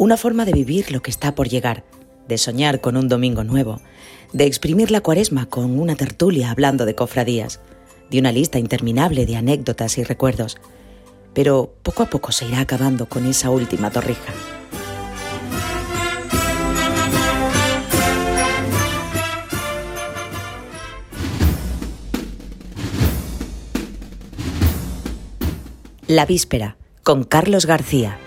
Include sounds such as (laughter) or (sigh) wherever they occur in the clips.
Una forma de vivir lo que está por llegar, de soñar con un domingo nuevo, de exprimir la cuaresma con una tertulia hablando de cofradías, de una lista interminable de anécdotas y recuerdos. Pero poco a poco se irá acabando con esa última torrija. La víspera, con Carlos García.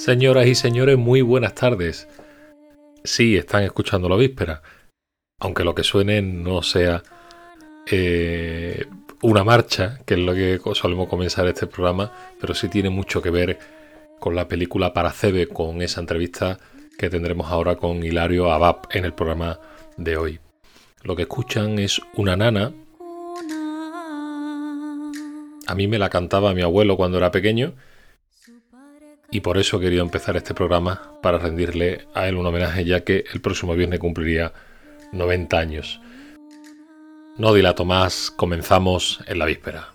Señoras y señores, muy buenas tardes. Sí, están escuchando la víspera, aunque lo que suene no sea eh, una marcha, que es lo que solemos comenzar este programa, pero sí tiene mucho que ver con la película para Cebe, con esa entrevista que tendremos ahora con Hilario Abab en el programa de hoy. Lo que escuchan es una nana. A mí me la cantaba mi abuelo cuando era pequeño y por eso quería empezar este programa para rendirle a él un homenaje ya que el próximo viernes cumpliría 90 años. No dilato más, comenzamos en la víspera.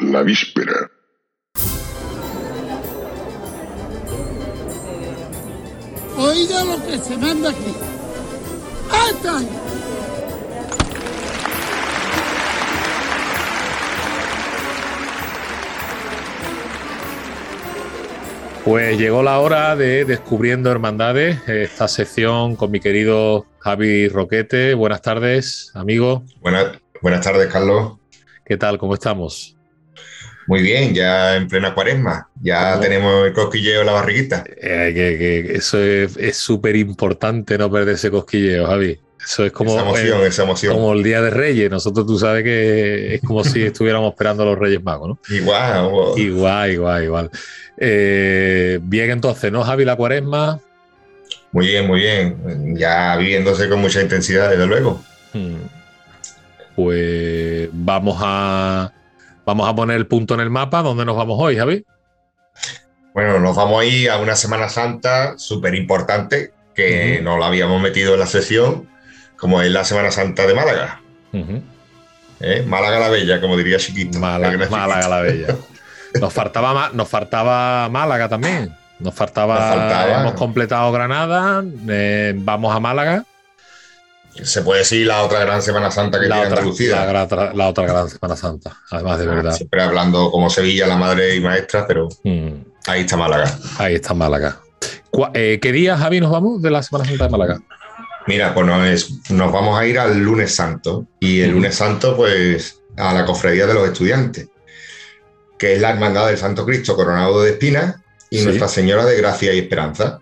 La víspera. Oiga lo que se manda aquí. ¡Ata! Pues llegó la hora de Descubriendo Hermandades, esta sección con mi querido Javi Roquete. Buenas tardes, amigo. Buenas, buenas tardes, Carlos. ¿Qué tal? ¿Cómo estamos? Muy bien, ya en plena cuaresma, ya tenemos el cosquilleo en la barriguita. Eh, que, eso es súper importante no perder ese cosquilleo, Javi. Eso es como, emoción, esa emoción. como el Día de Reyes. Nosotros tú sabes que es como si (laughs) estuviéramos esperando a los Reyes Magos, ¿no? Igual, igual, igual, igual. Eh, bien, entonces, ¿no, Javi, la cuaresma? Muy bien, muy bien. Ya viviéndose con mucha intensidad, desde luego. Hmm. Pues vamos a, vamos a poner el punto en el mapa. ¿Dónde nos vamos hoy, Javi? Bueno, nos vamos a ir a una Semana Santa súper importante que nos la habíamos metido en la sesión como es la Semana Santa de Málaga. ¿Eh? Málaga la Bella, como diría Chiquito. Málaga, Málaga la Bella. Nos faltaba, nos faltaba Málaga también. Nos faltaba, hemos completado Granada, eh, vamos a Málaga. Se puede decir la otra gran Semana Santa que la tiene otra, Andalucía. La, la, otra gran Semana Santa, además de ah, verdad. Siempre hablando como Sevilla, la madre y maestra, pero mm. ahí está Málaga. Ahí está Málaga. Eh, ¿Qué día, Javi, nos vamos de la Semana Santa de Málaga? Mira, pues nos, nos vamos a ir al lunes santo. Y el lunes santo, pues, a la cofradía de los estudiantes, que es la Hermandad del Santo Cristo Coronado de Espinas y Nuestra Señora de Gracia y Esperanza.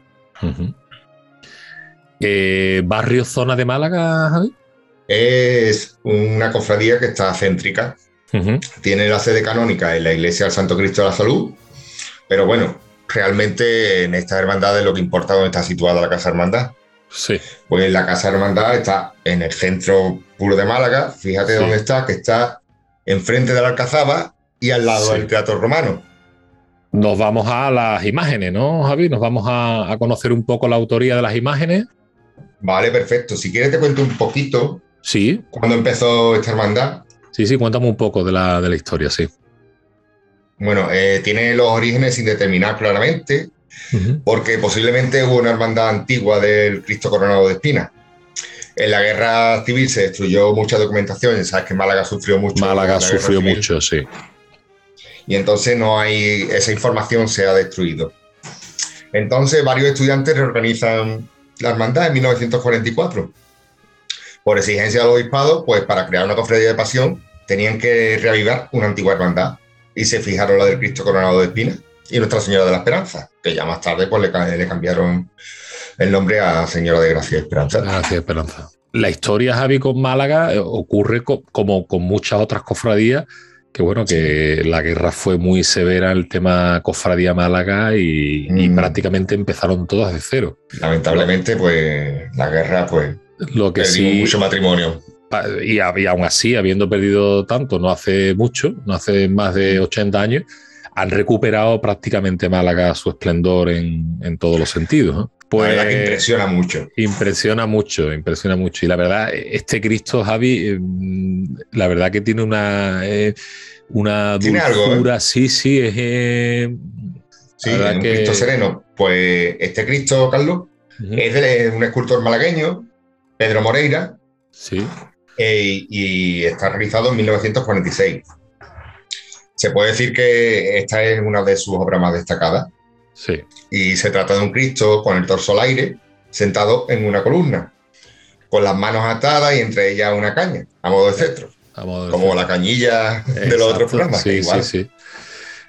Eh, ¿Barrio zona de Málaga, Javi? Es una cofradía que está céntrica. Tiene la sede canónica en la Iglesia del Santo Cristo de la Salud. Pero bueno, realmente en estas hermandades lo que importa es dónde está situada la Casa Hermandad. Sí. Pues la Casa Hermandad está en el centro puro de Málaga. Fíjate dónde está, que está enfrente de la Alcazaba y al lado del Teatro Romano. Nos vamos a las imágenes, ¿no, Javi? Nos vamos a, conocer un poco la autoría de las imágenes. Vale, perfecto. Si quieres te cuento un poquito. Sí. ¿Cuándo empezó esta hermandad? Sí, sí, cuéntame un poco de la, de la historia, sí. Bueno, eh, tiene los orígenes sin determinar claramente porque posiblemente hubo una hermandad antigua del Cristo Coronado de Espinas. En la guerra civil se destruyó mucha documentación, sabes que Málaga sufrió mucho. Málaga sufrió mucho, sí. Y entonces no hay, esa información se ha destruido. Entonces varios estudiantes reorganizan la hermandad en 1944. Por exigencia del obispado, pues para crear una cofradía de pasión tenían que reavivar una antigua hermandad y se fijaron la del Cristo Coronado de Espinas y Nuestra Señora de la Esperanza, que ya más tarde pues, le, cambiaron el nombre a Señora de Gracia y Esperanza. Gracia y Esperanza. La historia, Javi, con Málaga eh, ocurre como con muchas otras cofradías que bueno, que la guerra fue muy severa, el tema Cofradía Málaga y, y Mm. prácticamente empezaron todas de cero. Lamentablemente, pues la guerra, pues Lo que sí, mucho matrimonio. pa- y, y aún así, habiendo perdido tanto, no hace mucho, no hace más de 80 años, han recuperado prácticamente Málaga su esplendor en, en todos los sentidos. ¿no? La verdad que Pues- impresiona mucho. Impresiona mucho, impresiona mucho. Y la verdad, este Cristo, Javi, eh, la verdad que tiene una, eh, una Tiene algo, dulzura, sí, sí, es... eh, Sí, un que- Cristo sereno. Pues este Cristo, Carlos, es de un escultor malagueño, Pedro Moreira, Sí, eh, y está realizado en 1946. Se puede decir que esta es una de sus obras más destacadas sí. y se trata de un Cristo con el torso al aire, sentado en una columna, con las manos atadas y entre ellas una caña, a modo de cetro, a modo de como la cañilla de los otros programas. Sí, igual. sí, sí.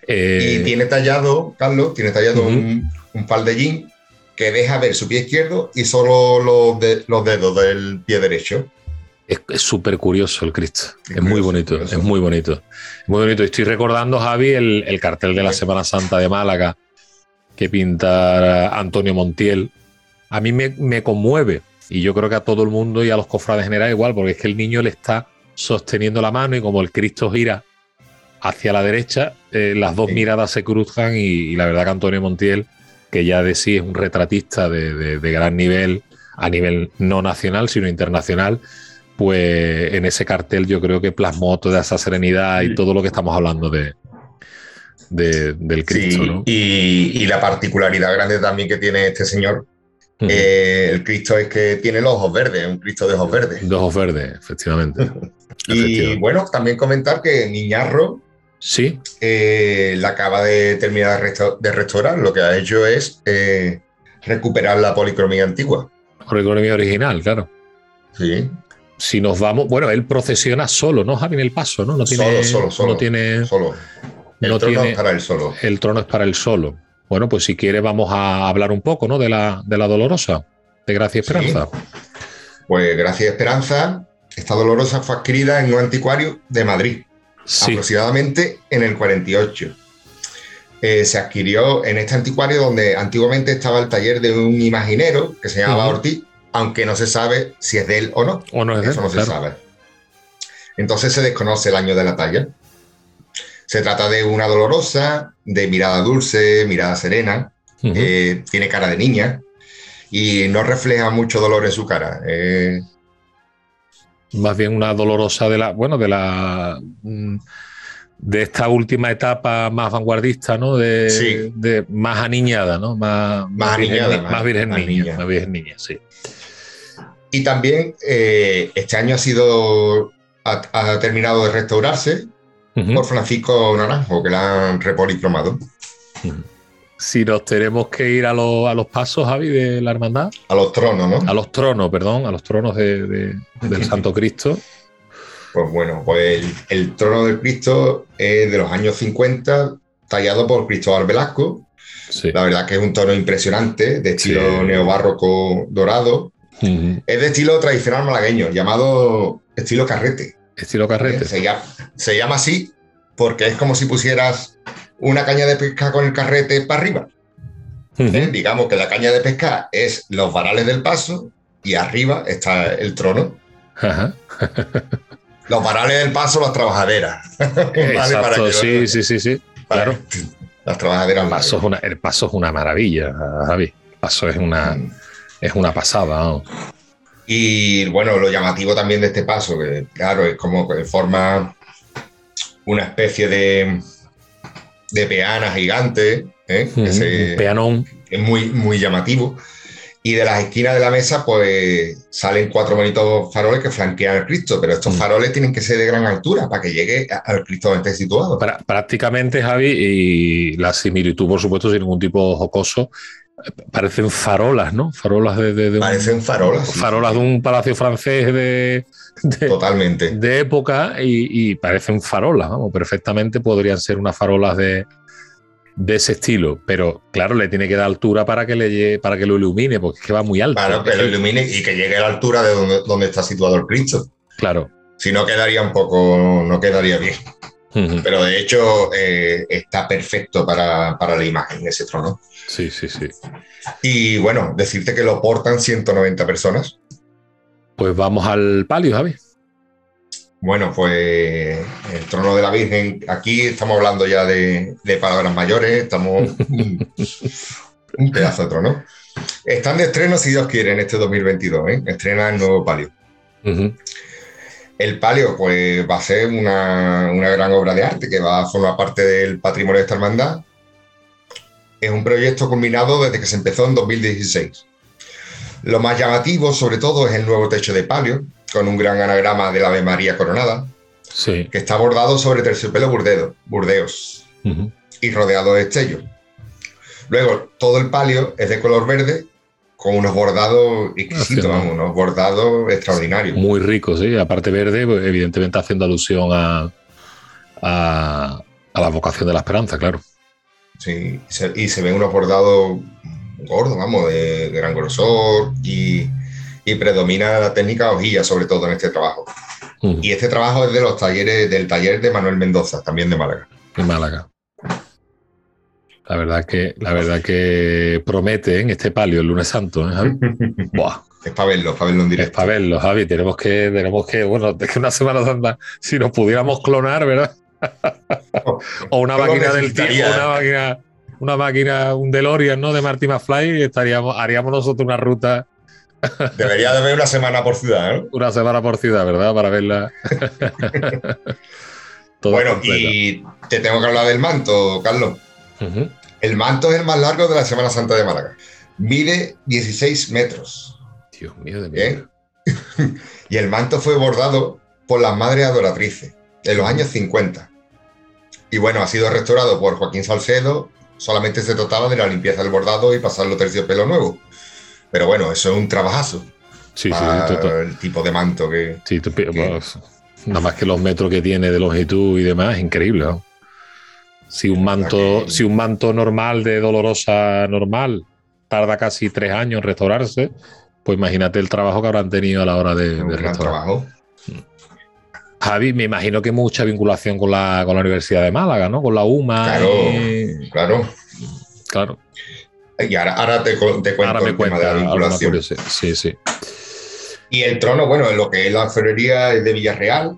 Eh, Y tiene tallado, Carlos, tiene tallado un, un par de jean que deja ver su pie izquierdo y solo los, de- los dedos del pie derecho. Es súper curioso el Cristo. Es Es muy bonito, curioso. es muy bonito. Muy bonito. Estoy recordando, Javi, el, el cartel de la. Semana Santa de Málaga que pinta Antonio Montiel. A mí me, me conmueve y yo creo que a todo el mundo y a los cofrades en general igual, porque es que el niño le está sosteniendo la mano y como el Cristo gira hacia la derecha, eh, las dos Sí. miradas se cruzan y, y la verdad que Antonio Montiel, que ya de sí es un retratista de, de- de gran nivel, a nivel no nacional, sino internacional, pues en ese cartel yo creo que plasmó toda esa serenidad y todo lo que estamos hablando de, de- del Cristo, Sí, ¿no? y, y la particularidad grande también que tiene este señor, eh, el Cristo es que tiene los ojos verdes, un Cristo de ojos verdes. De ojos verdes, (laughs) (laughs) efectivamente. Y bueno, también comentar que Niñarro Sí, eh, la acaba de terminar de, resta- de restaurar. Lo que ha hecho es eh, recuperar la policromía antigua. con economía original, claro. Sí, Si nos vamos, bueno, él procesiona solo, ¿no, Javi, en el paso, ¿no? No tiene, Solo, solo, solo. No tiene, solo. El no trono tiene- es para él solo. el trono es para él solo. Bueno, pues si quiere vamos a hablar un poco, ¿no? De la, de la dolorosa, de Gracia y Sí. Esperanza. Pues gracias a Esperanza, esta dolorosa fue adquirida en un anticuario de Madrid, Sí, aproximadamente en el 48. Eh, se adquirió en este anticuario donde antiguamente estaba el taller de un imaginero que se llamaba. Ortiz, aunque no se sabe si es de él o no. o no es de Eso no se sabe. Entonces se desconoce el año de la talla. Se trata de una dolorosa, de mirada dulce, mirada serena, eh, tiene cara de niña y no refleja mucho dolor en su cara. Eh, más bien una dolorosa de la, bueno, de la mm, de esta última etapa más vanguardista, ¿no? De, Sí. de más aniñada, ¿no? Más, Más virgen, aniñada, ni- más- más virgen más niña, niña. más virgen niña, sí. y también eh, este año ha sido ha, ha terminado de restaurarse Por Francisco Naranjo, que la han repolicromado Si nos tenemos que ir a, los- a los pasos, Javi, de la hermandad, a los tronos, ¿no? a los tronos, perdón, a los tronos de- de- del (laughs) Santo Cristo. Pues bueno, pues el, el trono del Cristo es de los años 50, tallado por Cristóbal Velasco. Sí. La verdad que es un tono impresionante, de estilo Sí. neobarroco dorado. Es de estilo tradicional malagueño, llamado estilo carrete. Estilo carrete. Se llama, se llama así porque es como si pusieras una caña de pesca con el carrete para arriba. ¿eh? Digamos que la caña de pesca es los varales del paso y arriba está el trono. Ajá. Los varales del paso, las trabajaderas. (laughs) Sí, sí, sí, sí. para claro. que- Las trabajaderas. El paso, es una, el paso es una maravilla, Javi. El paso es una, Mm. es una pasada. ¿no? Y bueno, lo llamativo también de este paso, que claro, es como que forma una especie de, de peana gigante, ¿eh? peanón. es muy, muy llamativo. Y de las esquinas de la mesa, pues salen cuatro bonitos faroles que flanquean al Cristo, pero estos Mm. faroles tienen que ser de gran altura para que llegue al Cristo donde esté situado. Prácticamente, Javi, y la similitud, por supuesto, sin ningún tipo jocoso, parecen farolas, ¿no? Farolas de, de- de un- Parecen farolas. farolas sí, de un palacio francés de, de- Totalmente. de época y, y parecen farolas, vamos, perfectamente podrían ser unas farolas de, de ese estilo, pero claro, le tiene que dar altura para que, le llegue- para que lo ilumine, porque es que va muy alto. Para que lo ilumine y que llegue a la altura de donde, donde está situado el Cristo. Claro. Si no, quedaría un poco, no quedaría bien. Pero de hecho eh, está perfecto para, para la imagen ese trono. Sí, sí, sí. Y bueno, decirte que lo portan 190 personas. Pues vamos al palio, Javi. Bueno, pues el trono de la Virgen, aquí estamos hablando ya de, de palabras mayores, estamos un, pedazo de trono. Están de estreno, si Dios quiere, en este 2022, ¿eh? estrena el nuevo palio. El palio, pues va a ser una, una gran obra de arte que va a formar parte del patrimonio de esta hermandad. Es un proyecto combinado desde que se empezó en 2016. Lo más llamativo, sobre todo, es el nuevo techo de palio, con un gran anagrama del Ave María coronada, Sí. que está bordado sobre terciopelo burdedo, burdeos y rodeado de estellos. Luego, todo el palio es de color verde, con unos bordados exquisitos, Haciendo- vamos, unos bordados extraordinarios. Muy rico, sí. Aparte verde, evidentemente haciendo alusión a, a, a la vocación de la esperanza, claro. Sí, y se, y se ven unos bordados gordos, vamos, de, de gran grosor y, y predomina la técnica hojilla, sobre todo en este trabajo. Ujú. Y este trabajo es de los talleres, del taller de Manuel Mendoza, también de Málaga. En Málaga. La verdad que, la verdad que promete en este palio el lunes santo, ¿eh, Javi? (laughs) Buah, Es para verlo, para verlo en es directo. para verlo, Javi. Tenemos que, tenemos que, bueno, es que una Semana Santa, si nos pudiéramos clonar, ¿verdad? (laughs) o una máquina del tiempo, una máquina, una máquina, un DeLorean, ¿no? De Marty McFly, estaríamos, haríamos nosotros una ruta, (laughs) Debería de haber una semana por ciudad, ¿no? una semana por ciudad, ¿verdad? Para verla. (laughs) Bueno, y te tengo que hablar del manto, Carlos. El manto es el más largo de la Semana Santa de Málaga. Mide 16 metros. Dios mío de Bien. mí. (laughs) Y el manto fue bordado por las madres adoratrices en los años 50. Y bueno, ha sido restaurado por Joaquín Salcedo. Solamente se trataba de la limpieza del bordado y pasarlo terciopelo nuevo. Pero bueno, eso es un trabajazo Sí, sí, para sí, to- to- el tipo de manto que. sí, pues, nada más que los metros que tiene de longitud y demás, es increíble. ¿no? Si un manto, que- si un manto normal de dolorosa normal tarda casi tres años en restaurarse, pues imagínate el trabajo que habrán tenido a la hora de, de restaurar. trabajo. Javi, me imagino que mucha vinculación con la, con la Universidad de Málaga, ¿no? Con la UMA. Claro. y- Claro. claro. Y ahora, ahora te, cuento Ahora me el tema de la vinculación. Sí, sí. Y el trono, bueno, lo que es la orfebrería es de Villarreal.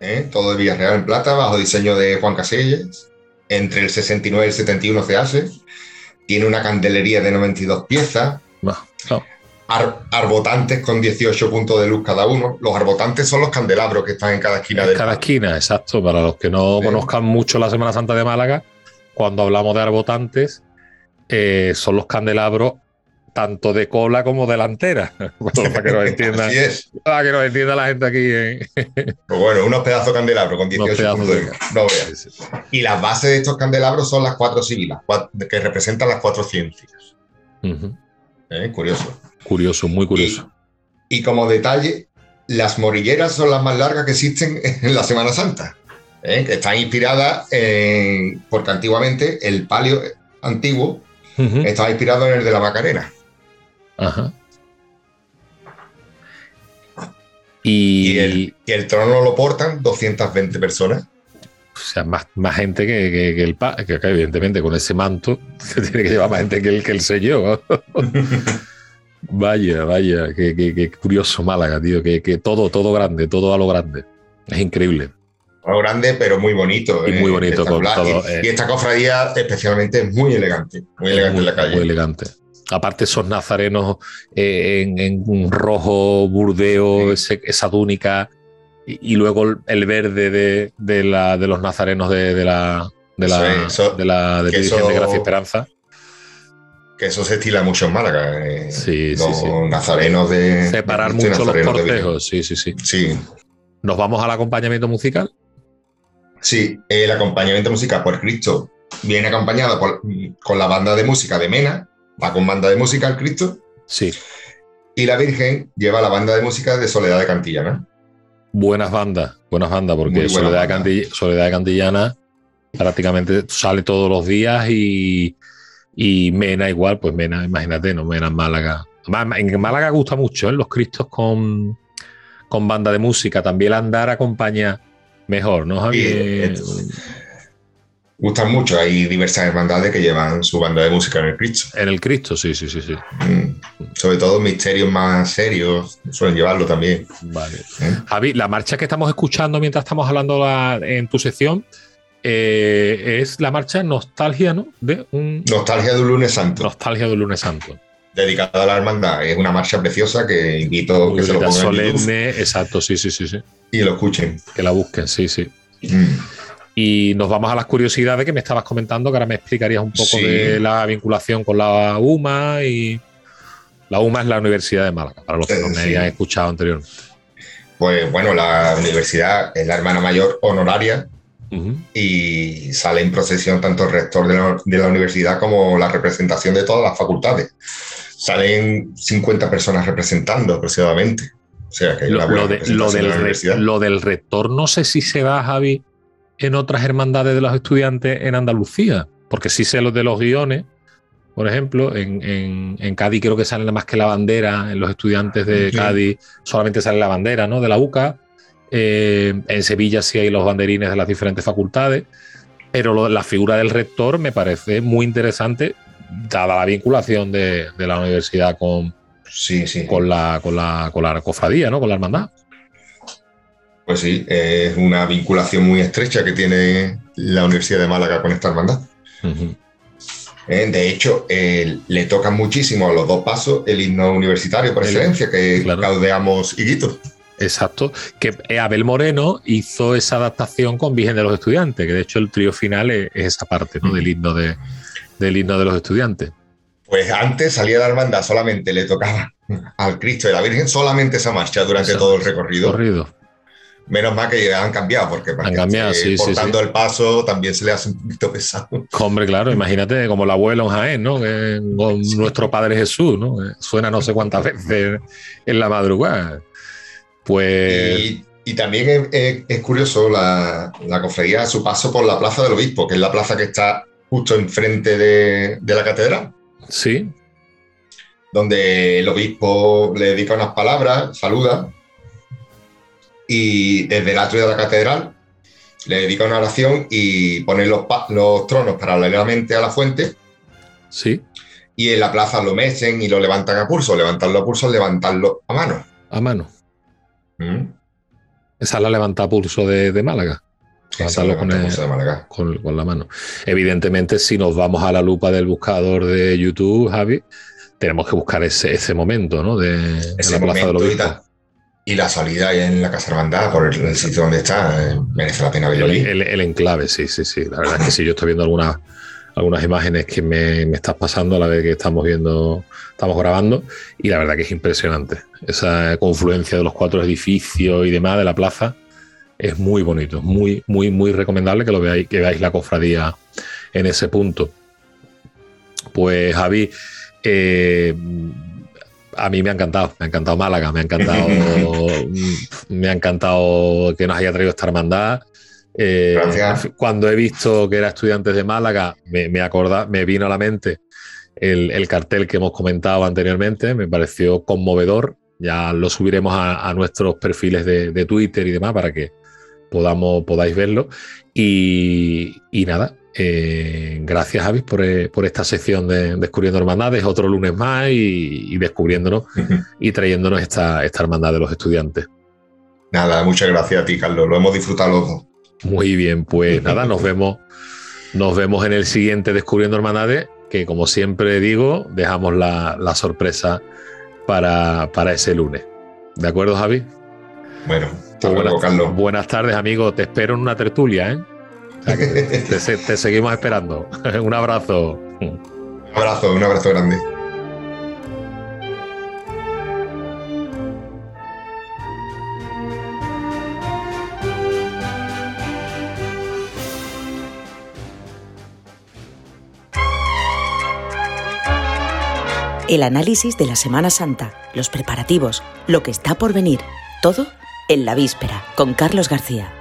¿eh? todo de Villarreal en plata, bajo diseño de Juan Caselles. Entre el 69 y el 71 se hace. Tiene una candelería de 92 piezas, no. Ar- arbotantes con 18 puntos de luz cada uno. Los arbotantes son los candelabros que están en cada esquina En del cada esquina, exacto. Para los que no Sí. conozcan mucho la Semana Santa de Málaga, cuando hablamos de arbotantes, eh, son los candelabros tanto de cola como delantera. (laughs) Para que nos (laughs) entienda, Así es. para que nos entienda la gente aquí. Pues bueno, unos pedazos de candelabro con 18 pedazos puntos de. No veas. Y las bases de estos candelabros son las cuatro sibilas, cua- que representan las cuatro ciencias. ¿eh? Curioso. Curioso, muy curioso. Y como detalle, las morilleras son las más largas que existen (laughs) en la Semana Santa, ¿eh? están inspiradas en, porque antiguamente el palio antiguo estaba inspirado en el de la Macarena. Ajá. Y, Y el, y el trono lo portan 220 personas. o sea, más, más gente que, que- que el pa, que, que evidentemente con ese manto (laughs) se tiene que llevar más gente que el que el sello. (laughs) vaya, vaya, qué, qué- qué curioso Málaga, tío, que, que todo, todo grande, todo a lo grande. Es increíble. No grande, pero muy bonito. Y muy bonito con todo, Y, eh. y esta cofradía especialmente es muy elegante, muy elegante en la calle. Muy elegante. Aparte, esos nazarenos eh, en, rojo burdeo, ese- esa túnica, y, y luego el, verde de, de la, de los nazarenos de, de la de la, eso- de la de eso- Gracia y Esperanza. Que eso se estila mucho en Málaga. eh, Sí, los sí. nazarenos de. Separar de mucho los de cortejos. Sí, sí, sí. Sí, Nos vamos al acompañamiento musical. Sí, el acompañamiento musical por Cristo viene acompañado por- con la banda de música de Mena, va con banda de música el Cristo, Sí. y la Virgen lleva la banda de música de Soledad de Cantillana. Buenas bandas, buenas bandas, porque Soledad de Cantillana prácticamente sale todos los días y, y Mena igual, pues Mena, imagínate, no Mena en Málaga. En Málaga gusta mucho, ¿eh? los Cristos con, con banda de música. También el andar acompaña Mejor, ¿no, Javi? Y, eh, gustan mucho. Hay diversas hermandades que llevan su banda de música en el Cristo. En el Cristo, sí, sí, sí, sí. Mm. Sobre todo misterios más serios suelen llevarlo también. Vale. ¿Eh? Javi, la marcha que estamos escuchando mientras estamos hablando la- en tu sección eh, es la marcha Nostalgia, ¿no? De un Nostalgia de un lunes santo, Nostalgia del lunes santo. dedicada a la hermandad. Es una marcha preciosa que invito que se lo pongan solemne, exacto, sí, sí, sí, sí. y lo escuchen. Que la busquen, sí, sí. Mm. Y nos vamos a las curiosidades que me estabas comentando, que ahora me explicarías un poco Sí. de la vinculación con la UMA y la UMA es la Universidad de Málaga, para los que no Eh, me sí. hayan escuchado anteriormente. Pues bueno, la universidad es la hermana mayor honoraria Y sale en procesión tanto el rector de la, de la universidad como la representación de todas las facultades. Salen 50 personas representando aproximadamente. O sea que Lo, de- lo del la re- universidad. lo del rector, no sé si se da, Javi, en otras hermandades de los estudiantes en Andalucía, porque sí sé los de los guiones, por ejemplo, en, en- en Cádiz creo que sale nada más que la bandera, en los estudiantes de Sí. Cádiz solamente sale la bandera, ¿no? De la UCA. Eh, en Sevilla sí hay los banderines de las diferentes facultades, pero lo- la figura del rector me parece muy interesante, dada la vinculación de, de la universidad con, Sí, sí. con, la, con, la, con la cofradía, ¿no? Con la hermandad. Pues sí, es una vinculación muy estrecha que tiene la Universidad de Málaga con esta hermandad. Eh, De hecho, eh, le tocan muchísimo a los dos pasos el himno universitario por El- excelencia, que claro. caudeamos Higuito. Exacto. Que Abel Moreno hizo esa adaptación con Virgen de los Estudiantes, que de hecho el trío final es, es esa parte ¿no? Del, himno de, del himno de los estudiantes. Pues antes salía la hermandad, solamente le tocaba al Cristo y la Virgen solamente esa marcha durante Exacto. todo el recorrido. Corrido. Menos mal que han cambiado, porque Han sí, sí, el paso también se le hace un poquito pesado. (laughs) Hombre, claro, imagínate como el abuelo en Jaén, ¿no? Que con nuestro Padre Jesús, ¿no? Que Suena no sé cuántas (laughs) veces en la madrugada. Pues Y, y también es, es- es curioso la, la cofradía, su paso por la Plaza del Obispo, que es la plaza que está justo enfrente de, de la catedral, sí, donde el obispo le dedica unas palabras, saluda, y desde el atrio de la catedral le dedica una oración y pone los, los tronos paralelamente a la fuente. Sí, y en la plaza lo mecen y lo levantan a pulso, levantarlo a pulso, levantarlo a mano. a mano. ¿Mm? Esa es la levanta pulso de, de Málaga. Esa Levantarlo con el- pulso de Málaga. con, con la mano. Evidentemente, si nos vamos a la lupa del buscador de YouTube, Javi, tenemos que buscar ese, ese momento, ¿no? De, de ese la Plaza momento y, Obispo. tal. Y la salida ahí en la Casa Hermandad, por el, el sitio donde está, merece la pena verlo El, el- el enclave, sí, sí, sí. La verdad es que sí, yo estoy viendo algunas, algunas imágenes que me, me estás pasando a la vez que estamos viendo, estamos grabando, y la verdad que es impresionante. Esa confluencia de los cuatro edificios y demás de la plaza es muy bonito, muy, muy, muy recomendable que lo veáis, que veáis la cofradía en ese punto. Pues Javi, eh, a mí me ha encantado, me ha encantado Málaga, me ha encantado, (laughs) me ha encantado que nos haya traído esta hermandad. Eh. Cuando he visto que era estudiantes de Málaga, me, me, acorda- me vino a la mente el, el cartel que hemos comentado anteriormente, me pareció conmovedor. Ya lo subiremos a, a nuestros perfiles de, de Twitter y demás para que podamos, podáis verlo. Y, y nada, eh, gracias por, eh, por esta sección de Descubriendo Hermandades, otro lunes más y, y descubriéndonos y trayéndonos esta, esta hermandad de los estudiantes. Nada, muchas gracias a ti, Carlos. Lo hemos disfrutado los dos. Muy bien, pues (laughs) nada, nos vemos, nos vemos en el siguiente Descubriendo Hermandades, que como siempre digo, dejamos la, la sorpresa para, para ese lunes. ¿De acuerdo, Javi? Bueno, hasta luego, buenas, Carlos. buenas tardes, amigo. Te espero en una tertulia, ¿eh? O sea que (laughs) te, te seguimos esperando. (laughs) Un abrazo. Un abrazo, un abrazo grande. El análisis de la Semana Santa, los preparativos, lo que está por venir, todo en la víspera, con Carlos García.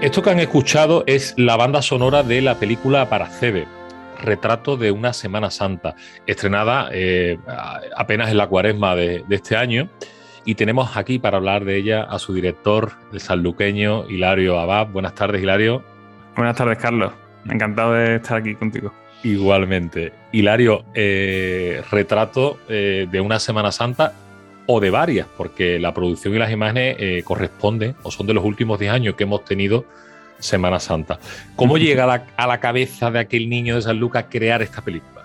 Esto que han escuchado es la banda sonora de la película Paracebe, Retrato de una Semana Santa, estrenada eh, apenas en la cuaresma de, este año. Y tenemos aquí para hablar de ella a su director, el sanluqueño Hilario Abad. Buenas tardes, Hilario. Buenas tardes, Carlos. Encantado de estar aquí contigo. Igualmente. Hilario, eh, retrato eh, de una Semana Santa o de varias, porque la producción y las imágenes eh, corresponden o son de los últimos 10 años que hemos tenido Semana Santa. ¿Cómo llega a la, cabeza de aquel niño de San Lucas crear esta película?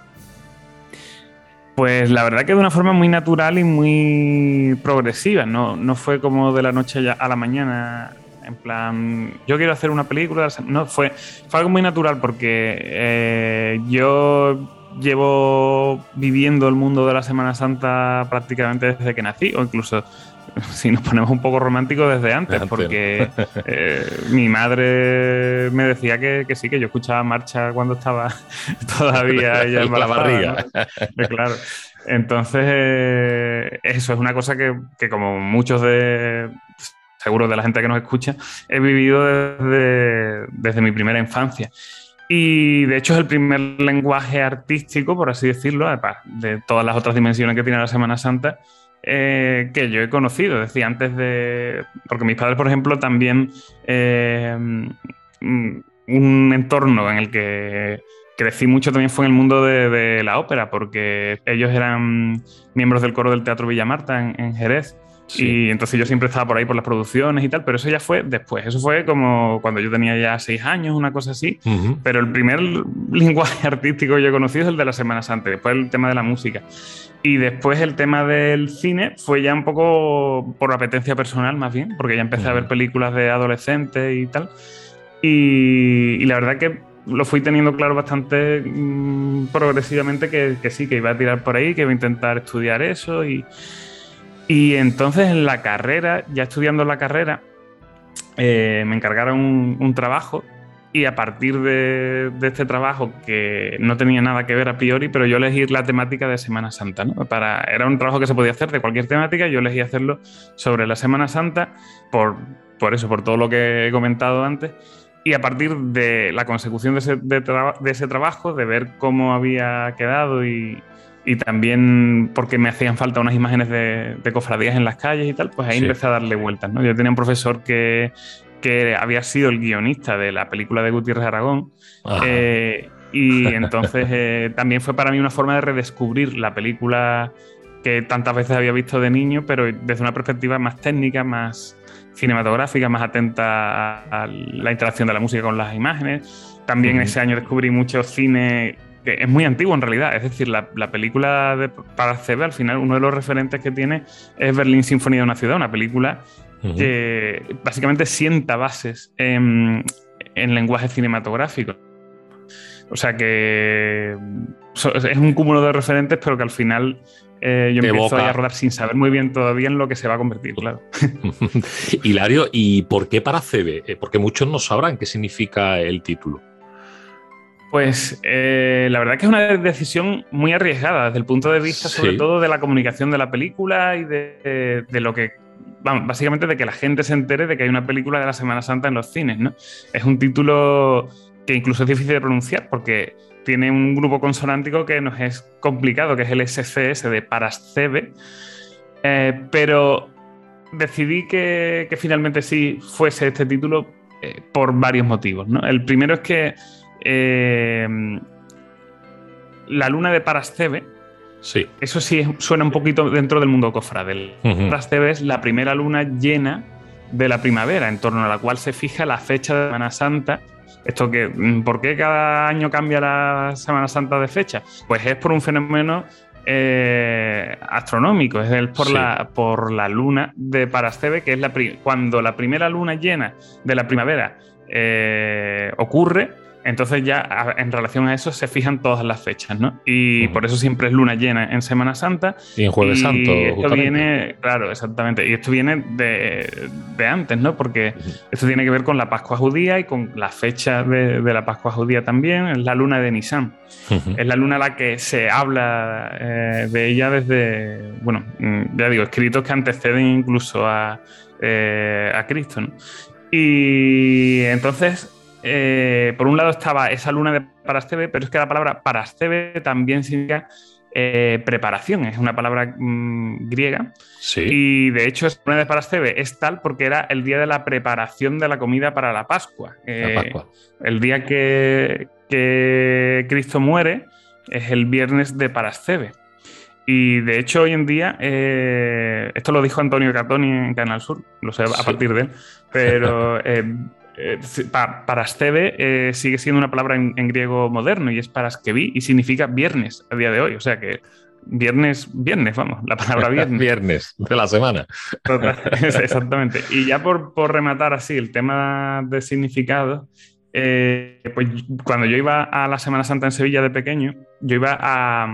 Pues la verdad que de una forma muy natural y muy progresiva, no, no fue como de la noche a la mañana, en plan, yo quiero hacer una película, no, fue, fue algo muy natural porque eh, yo llevo viviendo el mundo de la Semana Santa prácticamente desde que nací, o incluso (laughs) si nos ponemos un poco románticos desde antes, porque (laughs) eh, mi madre me decía que, sí, que yo escuchaba marcha cuando estaba (laughs) todavía ella en la barriga. Claro. Entonces, eh, eso es una cosa que, que, como muchos de, seguro de la gente que nos escucha, he vivido desde, desde mi primera infancia. Y de hecho es el primer lenguaje artístico, por así decirlo, de todas las otras dimensiones que tiene la Semana Santa, eh, que yo he conocido. Es decir, antes de. Porque mis padres, por ejemplo, también. Eh, mm, un entorno en el que crecí mucho también fue en el mundo de, la ópera, porque ellos eran miembros del coro del Teatro Villa Marta en Jerez. Y entonces yo siempre estaba por ahí por las producciones y tal, pero eso ya fue después. Eso fue como cuando yo tenía ya seis años, una cosa así. Pero el primer (laughs) lenguaje artístico que yo he conocido es el de la Semana Santa, después el tema de la música. Y después el tema del cine fue ya un poco por apetencia personal, más bien, porque ya empecé a ver películas de adolescentes y tal. Y, la verdad que lo fui teniendo claro bastante mm, progresivamente que, que sí, que iba a tirar por ahí, que iba a intentar estudiar eso y y entonces en la carrera, ya estudiando la carrera, eh, me encargaron un, trabajo y a partir de, este trabajo, que no tenía nada que ver a priori, pero yo elegí la temática de Semana Santa. ¿no? Para, era un trabajo que se podía hacer de cualquier temática, yo elegí hacerlo sobre la Semana Santa, por, por eso, por todo lo que he comentado antes. Y a partir de la consecución de ese, de ese trabajo, de ver cómo había quedado y, y también porque me hacían falta unas imágenes de, cofradías en las calles y tal, pues ahí empecé a darle vueltas. ¿no? Yo tenía un profesor que, que, había sido el guionista de la película de Gutiérrez Aragón. Eh, y (laughs) entonces eh, también fue para mí una forma de redescubrir la película que tantas veces había visto de niño, pero desde una perspectiva más técnica, más cinematográfica, más atenta a, la interacción de la música con las imágenes. También ese año descubrí mucho cine que es muy antiguo en realidad. Es decir, la, película de Paracebe, al final, uno de los referentes que tiene es Berlín Sinfonía de una ciudad, una película que básicamente sienta bases en, lenguaje cinematográfico. O sea que es un cúmulo de referentes, pero que al final eh, yo empiezo a rodar sin saber muy bien todavía en lo que se va a convertir, claro. (laughs) Hilario, ¿y por qué Paracebe? Eh, porque muchos no sabrán qué significa el título. Pues eh, la verdad que es una decisión muy arriesgada desde el punto de vista sobre todo de la comunicación de la película y de, lo que, básicamente de que la gente se entere de que hay una película de la Semana Santa en los cines, ¿no? Es un título que incluso es difícil de pronunciar porque tiene un grupo consonántico que nos es complicado, que es el SCS de Parascebe, eh, pero decidí que, finalmente sí fuese este título eh, por varios motivos, ¿no? El primero es que eh, la luna de Parascebe. Sí. Eso sí suena un poquito dentro del mundo cofradel. Parascebe es la primera luna llena de la primavera, en torno a la cual se fija la fecha de Semana Santa. Esto que, mm, ¿por qué cada año cambia la Semana Santa de fecha? Pues es por un fenómeno eh, astronómico, es por, la, por la luna de Parascebe, que es la cuando la primera luna llena de la primavera eh, ocurre, entonces ya en relación a eso se fijan todas las fechas, ¿no? Y por eso siempre es luna llena en Semana Santa. Y en Jueves Santo. Esto viene, claro, exactamente. Y esto viene de, antes, ¿no? Porque esto tiene que ver con la Pascua judía y con la fecha de, la Pascua judía también. Es la luna de Nisan. Es la luna a la que se habla eh, de ella desde, bueno, mm, ya digo, escritos que anteceden incluso a, eh, a Cristo, ¿no? Y entonces, eh, por un lado estaba esa luna de Parasteve, pero es que la palabra Parasteve también significa eh, preparación, es una palabra mm, griega. Sí. Y de hecho, esa luna de Parasteve es tal porque era el día de la preparación de la comida para la Pascua. La Eh, Pascua. el día que, que Cristo muere es el viernes de Parasceve. Y de hecho, hoy en día, esto lo dijo Antonio Catoni en Canal Sur, lo sé a partir de él, pero (laughs) eh, pa- eh, sigue siendo una palabra en, en griego moderno y es paraskevi y significa viernes a día de hoy. O sea que viernes, viernes, vamos, la palabra viernes. Viernes de la semana. Total, (laughs) exactamente. Y ya por, por rematar así el tema de significado, eh, pues cuando yo iba a la Semana Santa en Sevilla de pequeño, yo iba a,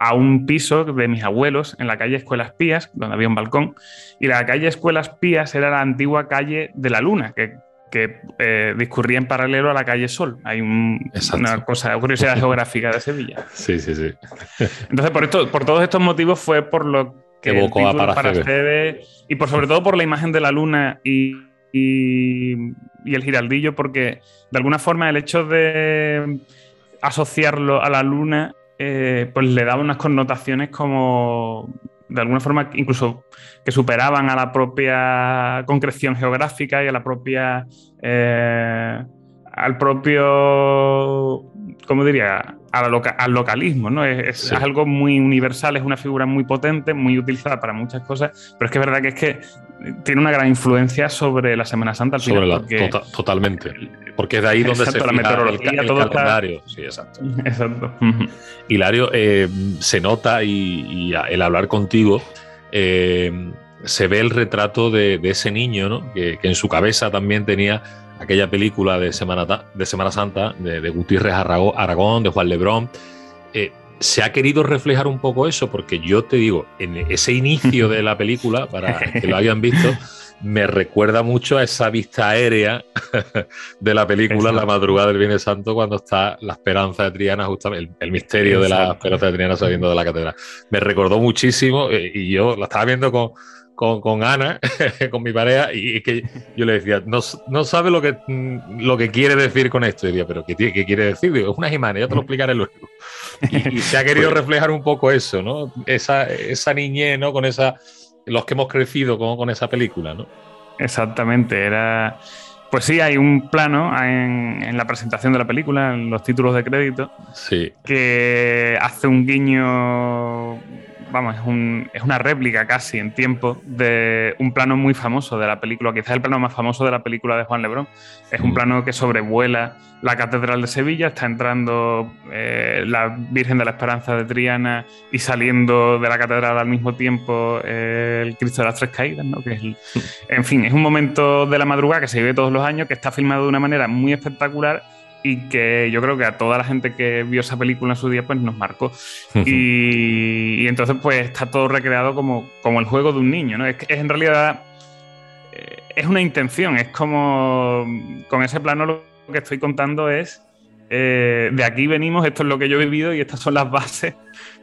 a un piso de mis abuelos en la calle Escuelas Pías, donde había un balcón, y la calle Escuelas Pías era la antigua calle de la Luna, que, que, eh, discurría en paralelo a la calle Sol. Hay un- una cosa, curiosidad geográfica de Sevilla. (laughs) Sí, sí, sí. (laughs) Entonces, por, esto, por todos estos motivos fue por lo que el título. Paracebe, y por sobre todo por la imagen de la luna y, y- y el giraldillo, porque de alguna forma el hecho de asociarlo a la luna, eh, pues le daba unas connotaciones como de alguna forma incluso que superaban a la propia concreción geográfica y a la propia eh, al propio ¿cómo diría? Loca- al localismo, ¿no? Es, algo muy universal, es una figura muy potente, muy utilizada para muchas cosas, pero es que es verdad que es que tiene una gran influencia sobre la Semana Santa al Sobre final. la, tota- totalmente. Porque es de ahí donde Exacto, se la el, meteorología, el todo está- calendario. Sí, exacto. Exacto. Hilario, eh, se nota y, y el hablar contigo, eh, se ve el retrato de, de ese niño, ¿no? que, que en su cabeza también tenía aquella película de Semana, de Semana Santa de, de Gutiérrez Aragó- Aragón, de Juan Lebrón. Eh, se ha querido reflejar un poco eso, porque yo te digo, en ese inicio de la película, para que lo hayan visto, (laughs) me recuerda mucho a esa vista aérea (laughs) de la película Exacto. La madrugada del Viernes Santo, cuando está la esperanza de Triana, justamente el, el misterio de la Exacto. esperanza de Triana saliendo de la catedral. Me recordó muchísimo eh, y yo la estaba viendo con, con, con Ana, (laughs) con mi pareja, y que yo le decía, no, no sabe lo que, mm, lo que quiere decir con esto. Y decía, ¿pero qué, qué quiere decir? Digo, es una imagen, ya te lo explicaré luego. (laughs) Y, y se ha querido Pues- reflejar un poco eso, ¿no? Esa, esa niñez, ¿no? Con esa, los que hemos crecido con, con esa película, ¿no? Exactamente, era... Pues sí, hay un plano en, en la presentación de la película, en los títulos de crédito, Sí, que hace un guiño, vamos, es, un- es una réplica casi en tiempo de un plano muy famoso de la película, quizás el plano más famoso de la película de Juan Lebrón. Es un Mm. plano que sobrevuela la Catedral de Sevilla, está entrando eh, la Virgen de la Esperanza de Triana y saliendo de la catedral al mismo tiempo eh, el Cristo de las Tres Caídas, ¿no? Que es el- en fin, es un momento de la madrugada que se vive todos los años, que está filmado de una manera muy espectacular y que yo creo que a toda la gente que vio esa película en su día pues nos marcó. Y, y entonces pues está todo recreado como, como el juego de un niño, ¿no? Es, que es en realidad eh, es una intención, es como con ese plano lo que estoy contando es eh, de aquí venimos, esto es lo que yo he vivido y estas son las (laughs) bases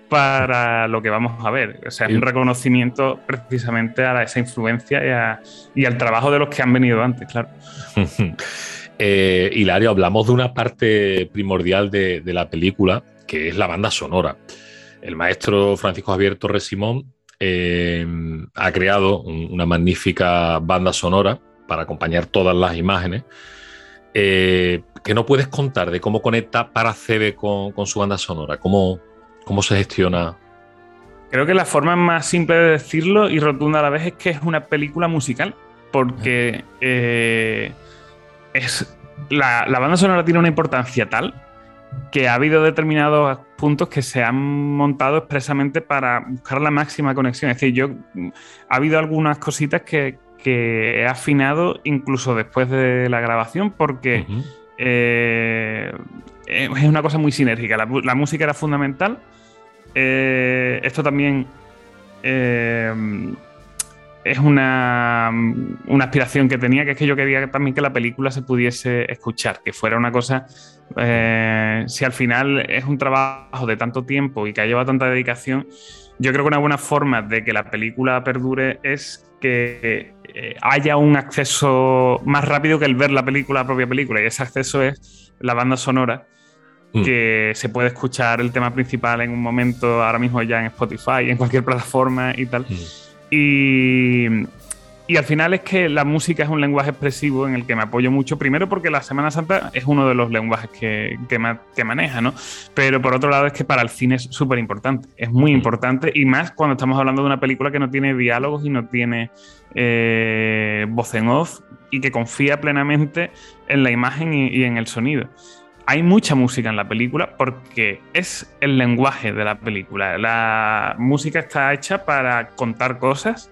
para lo que vamos a ver. O sea, es un reconocimiento precisamente a esa influencia y, a- y al trabajo de los que han venido antes, claro. Eh, Hilario, hablamos de una parte primordial de, la película, que es la banda sonora. El maestro Francisco Javier Torres Simón eh, ha creado un- una magnífica banda sonora para acompañar todas las imágenes. Eh, ¿Qué no puedes contar de cómo conecta Paracebe con, con su banda sonora? ¿Cómo, ¿Cómo se gestiona? Creo que la forma más simple de decirlo y rotunda a la vez es que es una película musical, porque eh, es, la, la banda sonora tiene una importancia tal que ha habido determinados puntos que se han montado expresamente para buscar la máxima conexión. Es decir, yo ha habido algunas cositas que, que he afinado incluso después de la grabación porque Ujú. eh, es una cosa muy sinérgica. La, la música era fundamental. Eh, esto también eh, es una, una aspiración que tenía, que es que yo quería también que la película se pudiese escuchar, que fuera una cosa, eh, si al final es un trabajo de tanto tiempo y que ha llevado tanta dedicación, yo creo que una buena forma de que la película perdure es que eh, haya un acceso más rápido que el ver la película, la propia película. Y ese acceso es la banda sonora, mm. que se puede escuchar el tema principal en un momento, ahora mismo ya en Spotify, en cualquier plataforma y tal. Mm. Y, y al final es que la música es un lenguaje expresivo en el que me apoyo mucho, primero porque la Semana Santa es uno de los lenguajes que, que, maneja, ¿no? Pero por otro lado es que para el cine es súper importante, es muy importante y más cuando estamos hablando de una película que no tiene diálogos y no tiene eh, voz en off y que confía plenamente en la imagen y en el sonido hay mucha música en la película porque es el lenguaje de la película. La música está hecha para contar cosas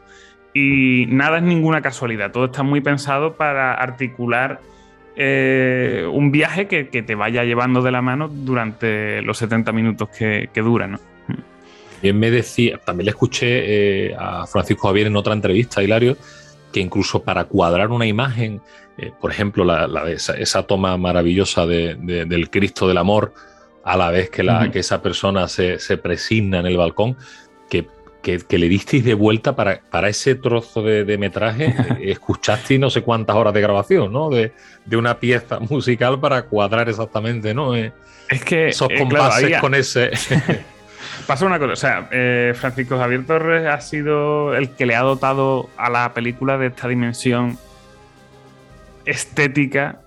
y nada es ninguna casualidad, todo está muy pensado para articular eh, un viaje que, te vaya llevando de la mano durante los 70 minutos que, dura. ¿no? me decía, también le escuché eh, a Francisco Javier en otra entrevista, Hilario, que incluso para cuadrar una imagen, eh, por ejemplo, la, esa, toma maravillosa del Cristo del Amor, a la vez que, la, que esa persona se, se, presigna en el balcón, que que, le disteis de vuelta para, para ese trozo de, metraje, (laughs) eh, escuchasteis no sé cuántas horas de grabación, ¿no? De, una pieza (laughs) musical para cuadrar exactamente, ¿no? Eh, es que esos eh, compases con ese. (laughs) Pasa una cosa, o sea, Francisco Javier Torres ha sido el que le ha dotado a la película de esta dimensión estética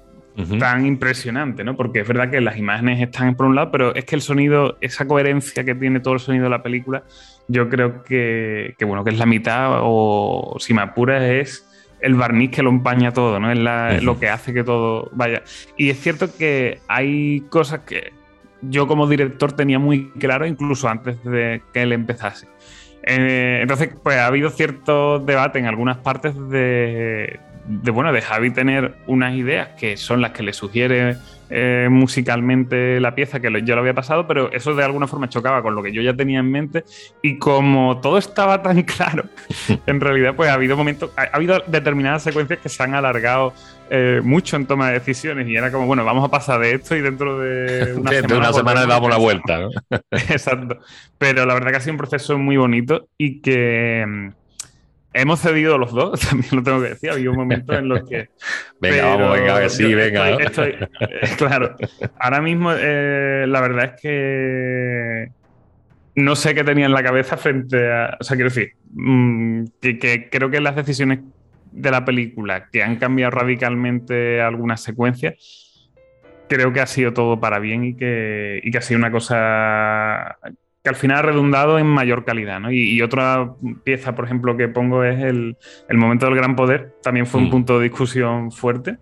tan impresionante, ¿no? Porque es verdad que las imágenes están por un lado, pero es que el sonido, esa coherencia que tiene todo el sonido de la película, yo creo que, bueno, que es la mitad, o si me apuras, es el barniz que lo empaña todo, ¿no? Es lo que hace que todo vaya. Y es cierto que hay cosas que yo como director tenía muy claro, incluso antes de que él empezase. Eh, entonces, pues ha habido cierto debate en algunas partes de, bueno, de Javi tener unas ideas que son las que le sugiere eh, musicalmente la pieza que yo lo había pasado, pero eso de alguna forma chocaba con lo que yo ya tenía en mente y como todo estaba tan (laughs) claro, en realidad pues ha habido momentos, ha, habido determinadas secuencias que se han alargado eh, mucho en toma de decisiones y era como, bueno, vamos a pasar de esto y dentro de (laughs) una semana, una semana le damos la vuelta. ¿no? (laughs) Exacto. Pero la verdad que ha sido un proceso muy bonito y que mm, Hemos cedido los dos, (laughs) también lo tengo que decir. Había un momento en los que. venga, vamos, venga, que sí, venga. Eh, claro. Ahora mismo, eh, la verdad es que. No sé qué tenía en la cabeza frente a. O sea, quiero decir, mm, que, creo que las decisiones de la película que han cambiado radicalmente algunas secuencias, creo que ha sido todo para bien y que, y que ha sido una cosa que al final ha redundado en mayor calidad. ¿no? Y, otra pieza, por ejemplo, que pongo es el, momento del gran poder. También fue un mm. punto de discusión fuerte.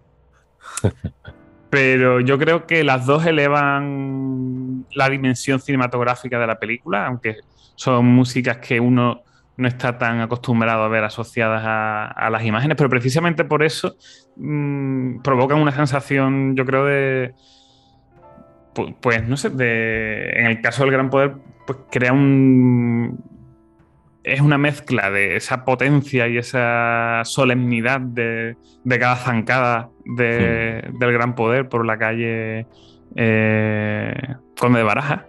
(laughs) Pero yo creo que las dos elevan la dimensión cinematográfica de la película, aunque son músicas que uno no está tan acostumbrado a ver asociadas a, las imágenes, pero precisamente por eso mm, provocan una sensación, yo creo, de, pues, no sé, en el caso del gran poder, pues crea un... Es una mezcla de esa potencia y esa solemnidad de, cada zancada del gran poder por la calle eh, Conde de Baraja.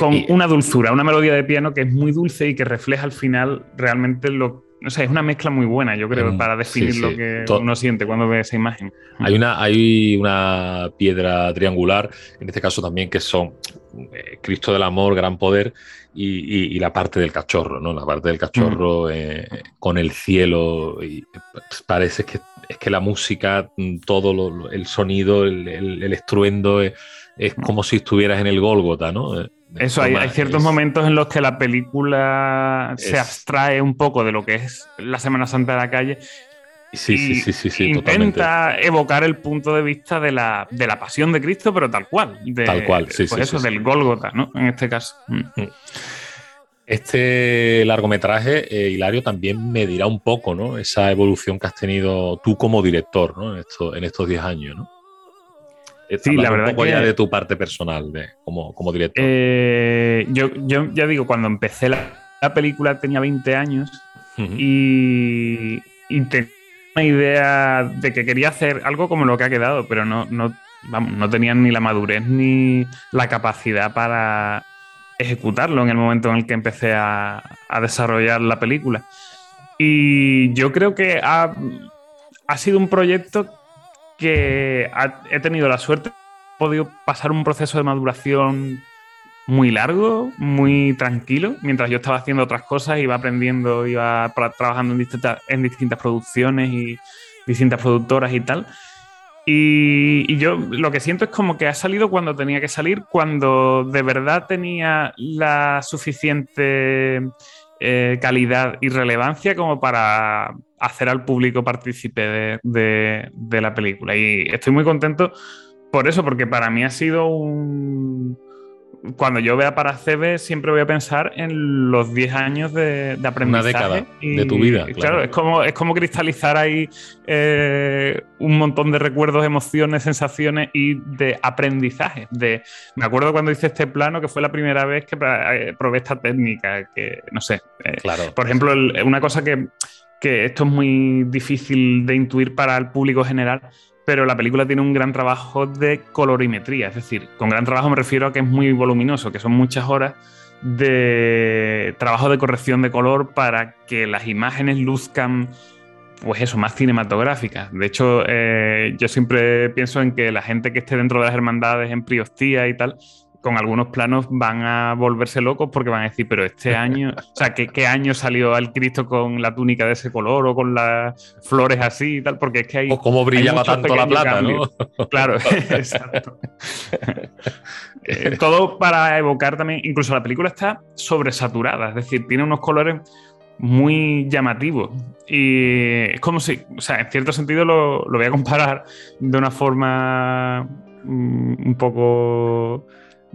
Con una dulzura, una melodía de piano que es muy dulce y que refleja al final realmente lo, no sé, es una mezcla muy buena, yo creo, mm, para definir lo que uno siente cuando ve esa imagen. Hay una, hay una piedra triangular, en este caso también, que son eh, Cristo del Amor, Gran Poder, y, la parte del cachorro, ¿no? La parte del cachorro eh, con el cielo. Y pues, parece que es que la música, mm, todo el sonido, el, estruendo, es, es, como si estuvieras en el Gólgota, ¿no? Eso, hay, ciertos momentos en los que la película se abstrae un poco de lo que es la Semana Santa de la calle. Sí, sí, sí, sí, Intenta evocar el punto de vista de la, pasión de Cristo, pero tal cual. tal cual, sí, pues eso, del Gólgota, ¿no? En este caso. Mm. Mm. Este largometraje, eh, Hilario, también me dirá un poco, ¿no? Esa evolución que has tenido tú como director, ¿no? En, en estos 10 años, ¿no? Sí, la verdad un poco ya de tu parte personal, de, como, como director. Eh, yo, yo, ya digo, cuando empecé la, película tenía 20 años y, tenía una idea de que quería hacer algo como lo que ha quedado, pero no, no, vamos, no tenía ni la madurez ni la capacidad para ejecutarlo en el momento en el que empecé a, a desarrollar la película. Y yo creo que ha, ha sido un proyecto que he tenido la suerte, he podido pasar un proceso de maduración muy largo, muy tranquilo, mientras yo estaba haciendo otras cosas, iba aprendiendo, iba trabajando en distintas, en distintas producciones y distintas productoras y tal. Y, yo lo que siento es como que ha salido cuando tenía que salir, cuando de verdad tenía la suficiente eh, calidad y relevancia como para hacer al público partícipe de, la película. Y estoy muy contento por eso, porque para mí ha sido un, cuando yo vea para CB siempre voy a pensar en los 10 años de, aprendizaje. Una década de tu vida. Claro, es, como, es como cristalizar ahí eh, un montón de recuerdos, emociones, sensaciones y de aprendizaje. De, me acuerdo cuando hice este plano que fue la primera vez que eh, probé esta técnica, que no sé. Eh, claro. Por ejemplo, una cosa que, que esto es muy difícil de intuir para el público general pero la película tiene un gran trabajo de colorimetría, es decir, con gran trabajo me refiero a que es muy voluminoso, que son muchas horas de trabajo de corrección de color para que las imágenes luzcan, pues eso, más cinematográficas. De hecho, eh, yo siempre pienso en que la gente que esté dentro de las hermandades en Priostía y tal, con algunos planos van a volverse locos porque van a decir, pero este (laughs) año, o sea, ¿qué, año salió al Cristo con la túnica de ese color o con las flores así y tal? Porque es que hay. O cómo brillaba tanto la plata, ¿no? Claro, (laughs) (laughs) exacto. Eh, todo para evocar también, incluso la película está sobresaturada, es decir, tiene unos colores muy llamativos. Y es como si, o sea, en cierto sentido lo, lo voy a comparar de una forma mm, un poco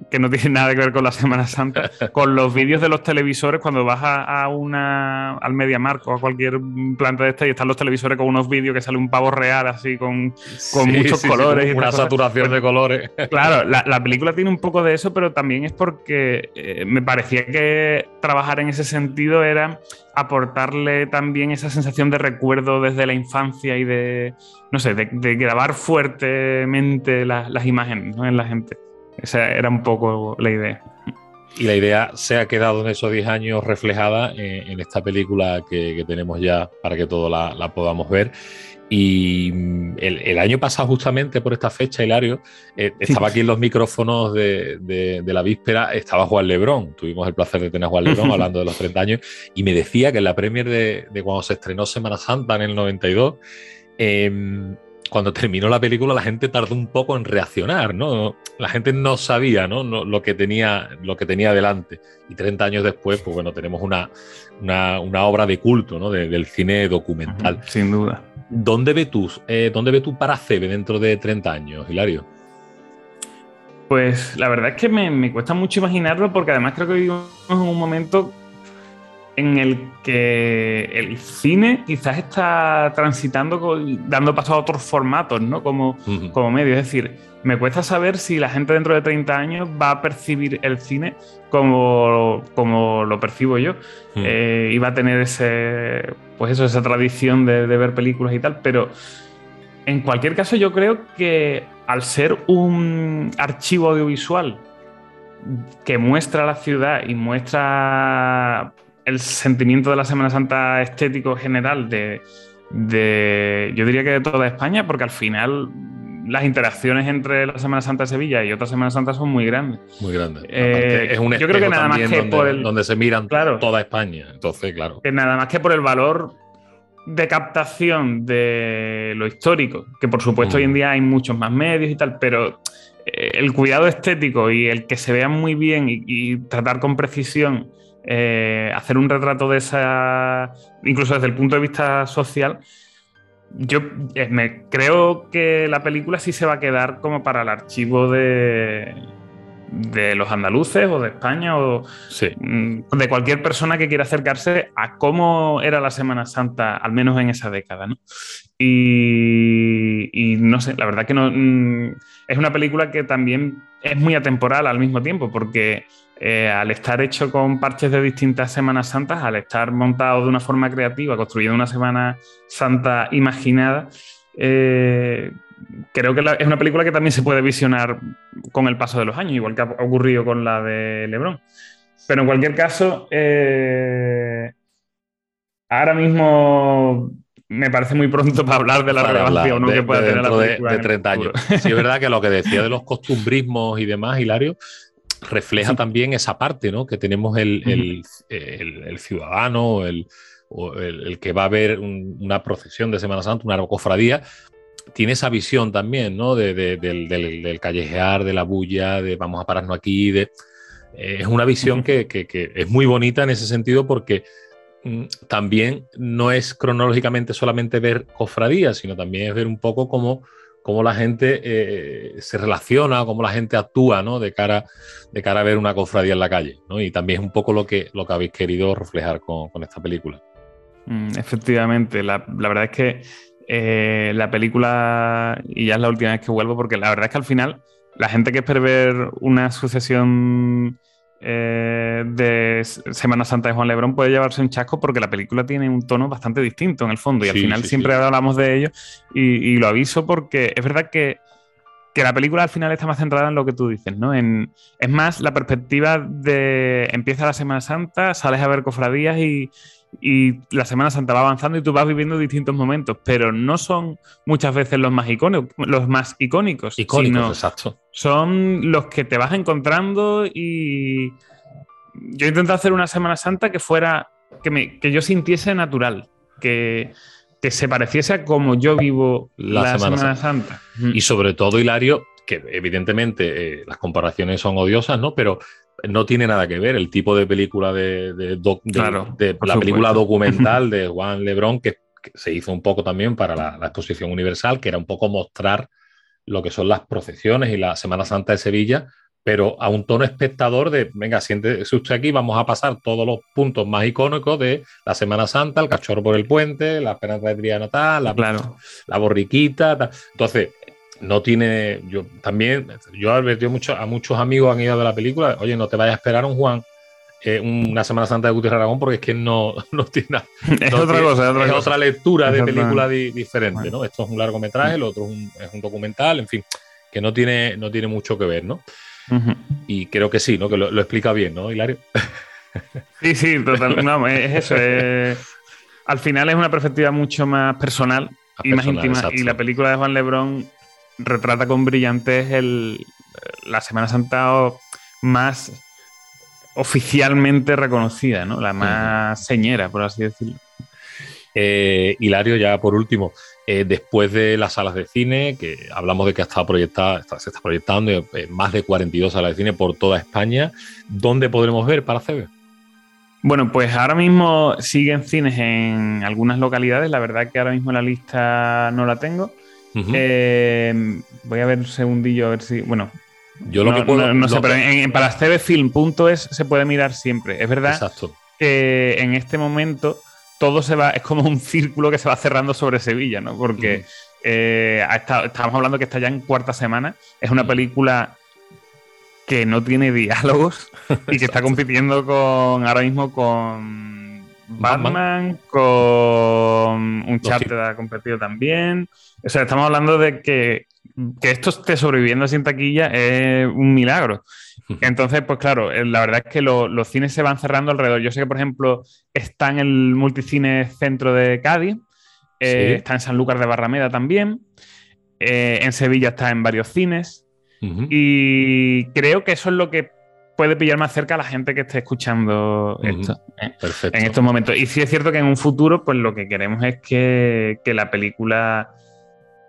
que no tiene nada que ver con la Semana Santa, (laughs) con los vídeos de los televisores cuando vas a, una al MediaMarkt o a cualquier planta de esta y están los televisores con unos vídeos que sale un pavo real así con, con muchos colores. y una saturación de colores. Claro, la, película tiene un poco de eso, pero también es porque eh, me parecía que trabajar en ese sentido era aportarle también esa sensación de recuerdo desde la infancia y de, no sé, de, grabar fuertemente las imágenes en la gente. Esa era un poco la idea. Y la idea se ha quedado en esos 10 años reflejada en, esta película que, tenemos ya para que todos la, podamos ver. Y mm, el, año pasado, justamente por esta fecha, Hilario, eh, estaba aquí en los micrófonos de, la víspera, estaba Juan Lebrón. Tuvimos el placer de tener a Juan Lebrón (laughs) hablando de los 30 años y me decía que en la premier de, cuando se estrenó Semana Santa en el 92, cuando terminó la película la gente tardó un poco en reaccionar, ¿no? La gente no sabía, ¿no? lo, que tenía, lo que tenía delante. Y 30 años después, pues bueno, tenemos una, una, obra de culto, ¿no? del cine documental. sin duda. ¿Dónde ves tú, eh, ¿dónde ve tú para CB dentro de 30 años, Hilario? Pues la verdad es que me, me cuesta mucho imaginarlo porque además creo que vivimos en un momento en el que el cine quizás está transitando, dando paso a otros formatos, ¿no? Como, como medio. Es decir, me cuesta saber si la gente dentro de 30 años va a percibir el cine como, como lo percibo yo. Eh, y va a tener ese, pues eso, esa tradición de, de ver películas y tal. Pero en cualquier caso, yo creo que al ser un archivo audiovisual que muestra la ciudad y muestra el sentimiento de la Semana Santa estético general de, yo diría que de toda España, porque al final las interacciones entre la Semana Santa de Sevilla y otra Semana Santa son muy grandes. Muy grandes. Eh, es un yo creo que nada más que donde, por el, donde se miran toda España. Entonces, claro. Que nada más que por el valor de captación de lo histórico, que por supuesto hoy en mm. día hay muchos más medios y tal, pero eh, el cuidado estético y el que se vean muy bien y tratar con precisión eh, hacer un retrato de esa, incluso desde el punto de vista social, yo eh, me creo que la película sí se va a quedar como para el archivo de, de los andaluces o de España o mm, de cualquier persona que quiera acercarse a cómo era la Semana Santa, al menos en esa década. ¿no? Y, y, no sé, la verdad que no, mm, es una película que también es muy atemporal al mismo tiempo, porque eh, al estar hecho con parches de distintas Semanas Santas, al estar montado de una forma creativa, construyendo una Semana Santa imaginada, eh, creo que es una película que también se puede visionar con el paso de los años, igual que ha ocurrido con la de Lebron. Pero en cualquier caso, eh, Ahora mismo me parece muy pronto para hablar de la relevancia o no de, que pueda de tener la de, película de en el 30 años. Sí, es verdad que lo que (laughs) decía de los costumbrismos y demás, Hilario, refleja Sí. también esa parte, ¿no? Que tenemos el, el- el- el ciudadano, el, o el- el que va a ver un- una procesión de Semana Santa, una cofradía, tiene esa visión también, ¿no? De- de- del, del- del callejear, de la bulla, de vamos a pararnos aquí, de... eh, es una visión que- que es muy bonita en ese sentido porque mm, también no es cronológicamente solamente ver cofradías, sino también es ver un poco cómo, cómo la gente eh, se relaciona, cómo la gente actúa, ¿no? De cara, de cara a ver una cofradía en la calle, ¿no? Y también es un poco lo que, lo que habéis querido reflejar con, con esta película. Mm, Efectivamente, la, la verdad es que eh, la película, y ya es la última vez que vuelvo, porque la verdad es que al final la gente que espera ver una sucesión eh, de Semana Santa de Juan Lebrón puede llevarse un chasco porque la película tiene un tono bastante distinto en el fondo y al final sí, siempre sí. hablamos de ello y, y lo aviso porque es verdad que, que la película al final está más centrada en lo que tú dices, ¿no? En, es más la perspectiva de empieza la Semana Santa, sales a ver cofradías y, y la Semana Santa va avanzando y tú vas viviendo distintos momentos, pero no son muchas veces los más icónicos, los más icónicos, Icónicos, sino exacto. son los que te vas encontrando y yo intenté hacer una Semana Santa que fuera que, me, que yo sintiese natural, que, que se pareciese a como yo vivo La la, Semana Semana, Santa. Y sobre todo, Hilario, que evidentemente eh, las comparaciones son odiosas, ¿no? Pero no tiene nada que ver el tipo de película de, de doc- de- Claro, de por la película (laughs) documental de Juan Lebrón, que, que se hizo un poco también para la, la exposición universal, que era un poco mostrar lo que son las procesiones y la Semana Santa de Sevilla, pero a un tono espectador de, venga, siéntese usted aquí, vamos a pasar todos los puntos más icónicos de la Semana Santa, el cachorro por el puente, la esperanza de Triana natal, la Claro. la borriquita. tal. Entonces, no tiene. Yo también, yo he advertido mucho, a muchos amigos han ido de la película. Oye, no te vayas a esperar un Juan, eh, una Semana Santa de Gutiérrez Aragón, porque es que no, (laughs) no tiene nada. (laughs) Es otra cosa, es otra es cosa. otra lectura de película di- diferente, Bueno. ¿no? Esto es un largometraje, el otro es un, es un documental, en fin, que no tiene, no tiene mucho que ver, ¿no? Y creo que sí, ¿no? Que lo, lo explica bien, ¿no, Hilario? (laughs) Sí, sí, total. No, es eso. es- al final es una perspectiva mucho más personal y más íntima. exacto. Y la película de Juan Lebrón retrata con brillantez el, la Semana Santa más oficialmente reconocida, ¿no? La más señera, por así decirlo. Eh, Hilario, ya por último, eh, después de las salas de cine, que hablamos de que ha estado proyectada, está- se está proyectando en más de 42 salas de cine por toda España, ¿dónde podremos ver para CB? Bueno, pues ahora mismo siguen cines en algunas localidades. La verdad que ahora mismo la lista no la tengo. Eh, voy a ver un segundillo a ver si. Bueno, Yo lo no, que puedo. no- no sé, pero que- en, en paracebefilm.es se puede mirar siempre. Es verdad Exacto. que en este momento todo se va, es como un círculo que se va cerrando sobre Sevilla, ¿no? Porque Ujú. eh, estamos hablando que está ya en cuarta semana. Es una película que no tiene diálogos (laughs) y que está compitiendo con ahora mismo con Batman. Batman, con Uncharted ha competido también. O sea, estamos hablando de que, que esto esté sobreviviendo en taquilla es un milagro. Entonces, pues claro, eh, la verdad es que lo- los cines se van cerrando alrededor. Yo sé que, por ejemplo, está en el Multicine Centro de Cádiz, eh, Sí. está en Sanlúcar de Barrameda también, eh, en Sevilla está en varios cines y creo que eso es lo que puede pillar más cerca a la gente que esté escuchando esto ¿eh? En estos momentos. Y sí es cierto que en un futuro, pues lo que queremos es que, que la película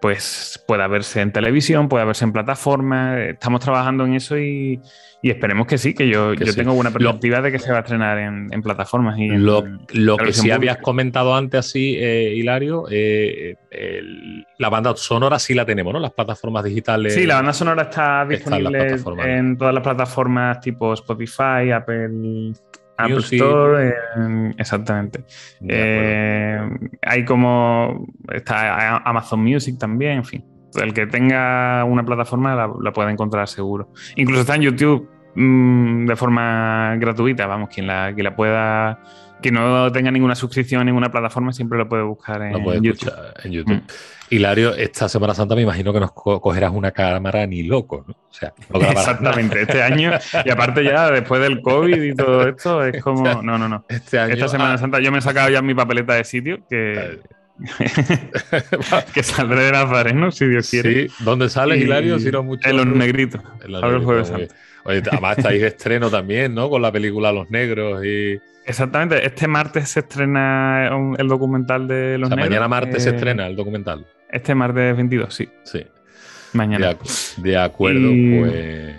pues pueda verse en televisión, pueda verse en plataformas. Estamos trabajando en eso y, y esperemos que sí, que yo, Que yo sí. tengo buena Lo- perspectiva de que se va a estrenar en, en plataformas. Y en- Lo, lo que sí habías comentado antes, así, eh, Hilario, eh, el- la banda sonora sí la tenemos, ¿no? Las plataformas digitales. Sí, la banda sonora está Está en las disponible en todas las plataformas tipo Spotify, Apple, Apple Music. Store, en- exactamente. Eh, hay como está Amazon Music también, en fin. El que tenga una plataforma la, la puede encontrar seguro. Incluso está en YouTube. mm, de forma gratuita, vamos, quien la, quien la pueda que no tenga ninguna suscripción en ninguna plataforma, siempre lo puede buscar en, Lo puedes YouTube. escuchar en YouTube. Mm. Hilario, esta Semana Santa me imagino que nos co- cogerás una cámara ni loco, ¿no? O sea, no Exactamente, este año, y aparte ya después del COVID y todo esto, es como. (laughs) No, no, no. Este año. Esta Semana ah, Santa yo me he sacado ya mi papeleta de sitio, que, (laughs) que saldré de Nazareno, si Dios quiere. sí, ¿dónde sales, Y- Hilario? Si no mucho. En los negritos. En los Ahora el negros, Jueves Santo. Oye, además estáis de estreno también, ¿no? Con la película Los Negros y. Exactamente, este martes se estrena el documental de O los sea, negros. mañana martes se eh, estrena el documental. Este martes 22, sí, Sí. De, mañana. de acuerdo, Y- pues.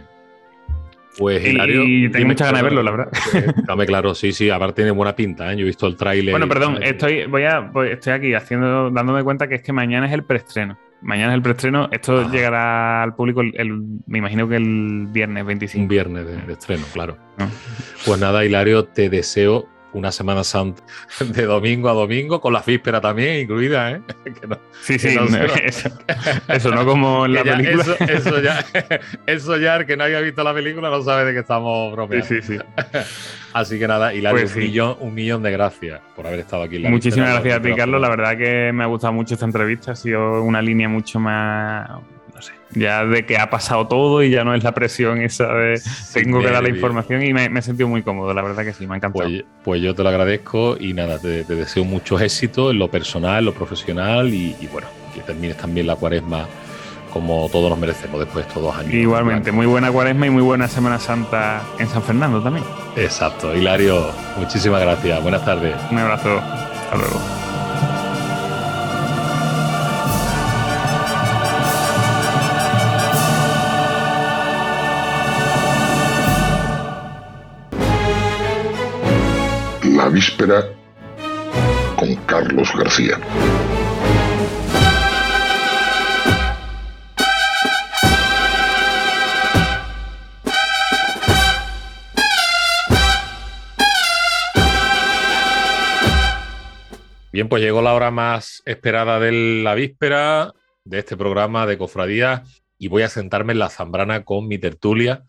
Pues Y- Hilario. y tengo muchas ganas de verlo, la verdad. Eh, Dame claro, sí, sí, aparte tiene buena pinta, ¿eh? Yo he visto el tráiler. Bueno, y- perdón, estoy, voy a, voy- estoy aquí haciendo, dándome cuenta que es que mañana es el preestreno. Mañana es el preestreno. Esto Ajá. llegará al público el, el- me imagino que el viernes Un 25. viernes de, de estreno, claro. ¿no? Pues nada, Hilario, te deseo una Semana Santa de domingo a domingo, con la víspera también incluida, ¿eh? (laughs) Que no- Sí, sí, Que no se- (laughs) eso, eso, no como en la ya- película. Eso, eso ya, (laughs) eso ya, el que no haya visto la película no sabe de qué estamos Sí, bromeando. sí, sí. Así que nada, Hilario, Pues un, sí. millón, un millón de gracias por haber estado aquí. en la Muchísimas gracias a ti, los Carlos. La verdad que me ha gustado mucho esta entrevista. Ha sido una línea mucho más, sé, ya de que ha pasado todo y ya no es la presión esa de tengo que dar la información y me, me he sentido muy cómodo. La verdad que sí, me ha encantado. Pues, pues yo te lo agradezco y nada, te, te deseo muchos éxitos en lo personal, en lo profesional y, y bueno, que termines también la cuaresma como todos nos merecemos después de estos dos años. Igualmente, muy buena cuaresma y muy buena Semana Santa en San Fernando también. Exacto. Hilario, muchísimas gracias. Buenas tardes. Un abrazo. Hasta luego. Víspera con Carlos García. Bien, pues llegó la hora más esperada de la víspera de este programa de Cofradía y voy a sentarme en la Zambrana con mi tertulia.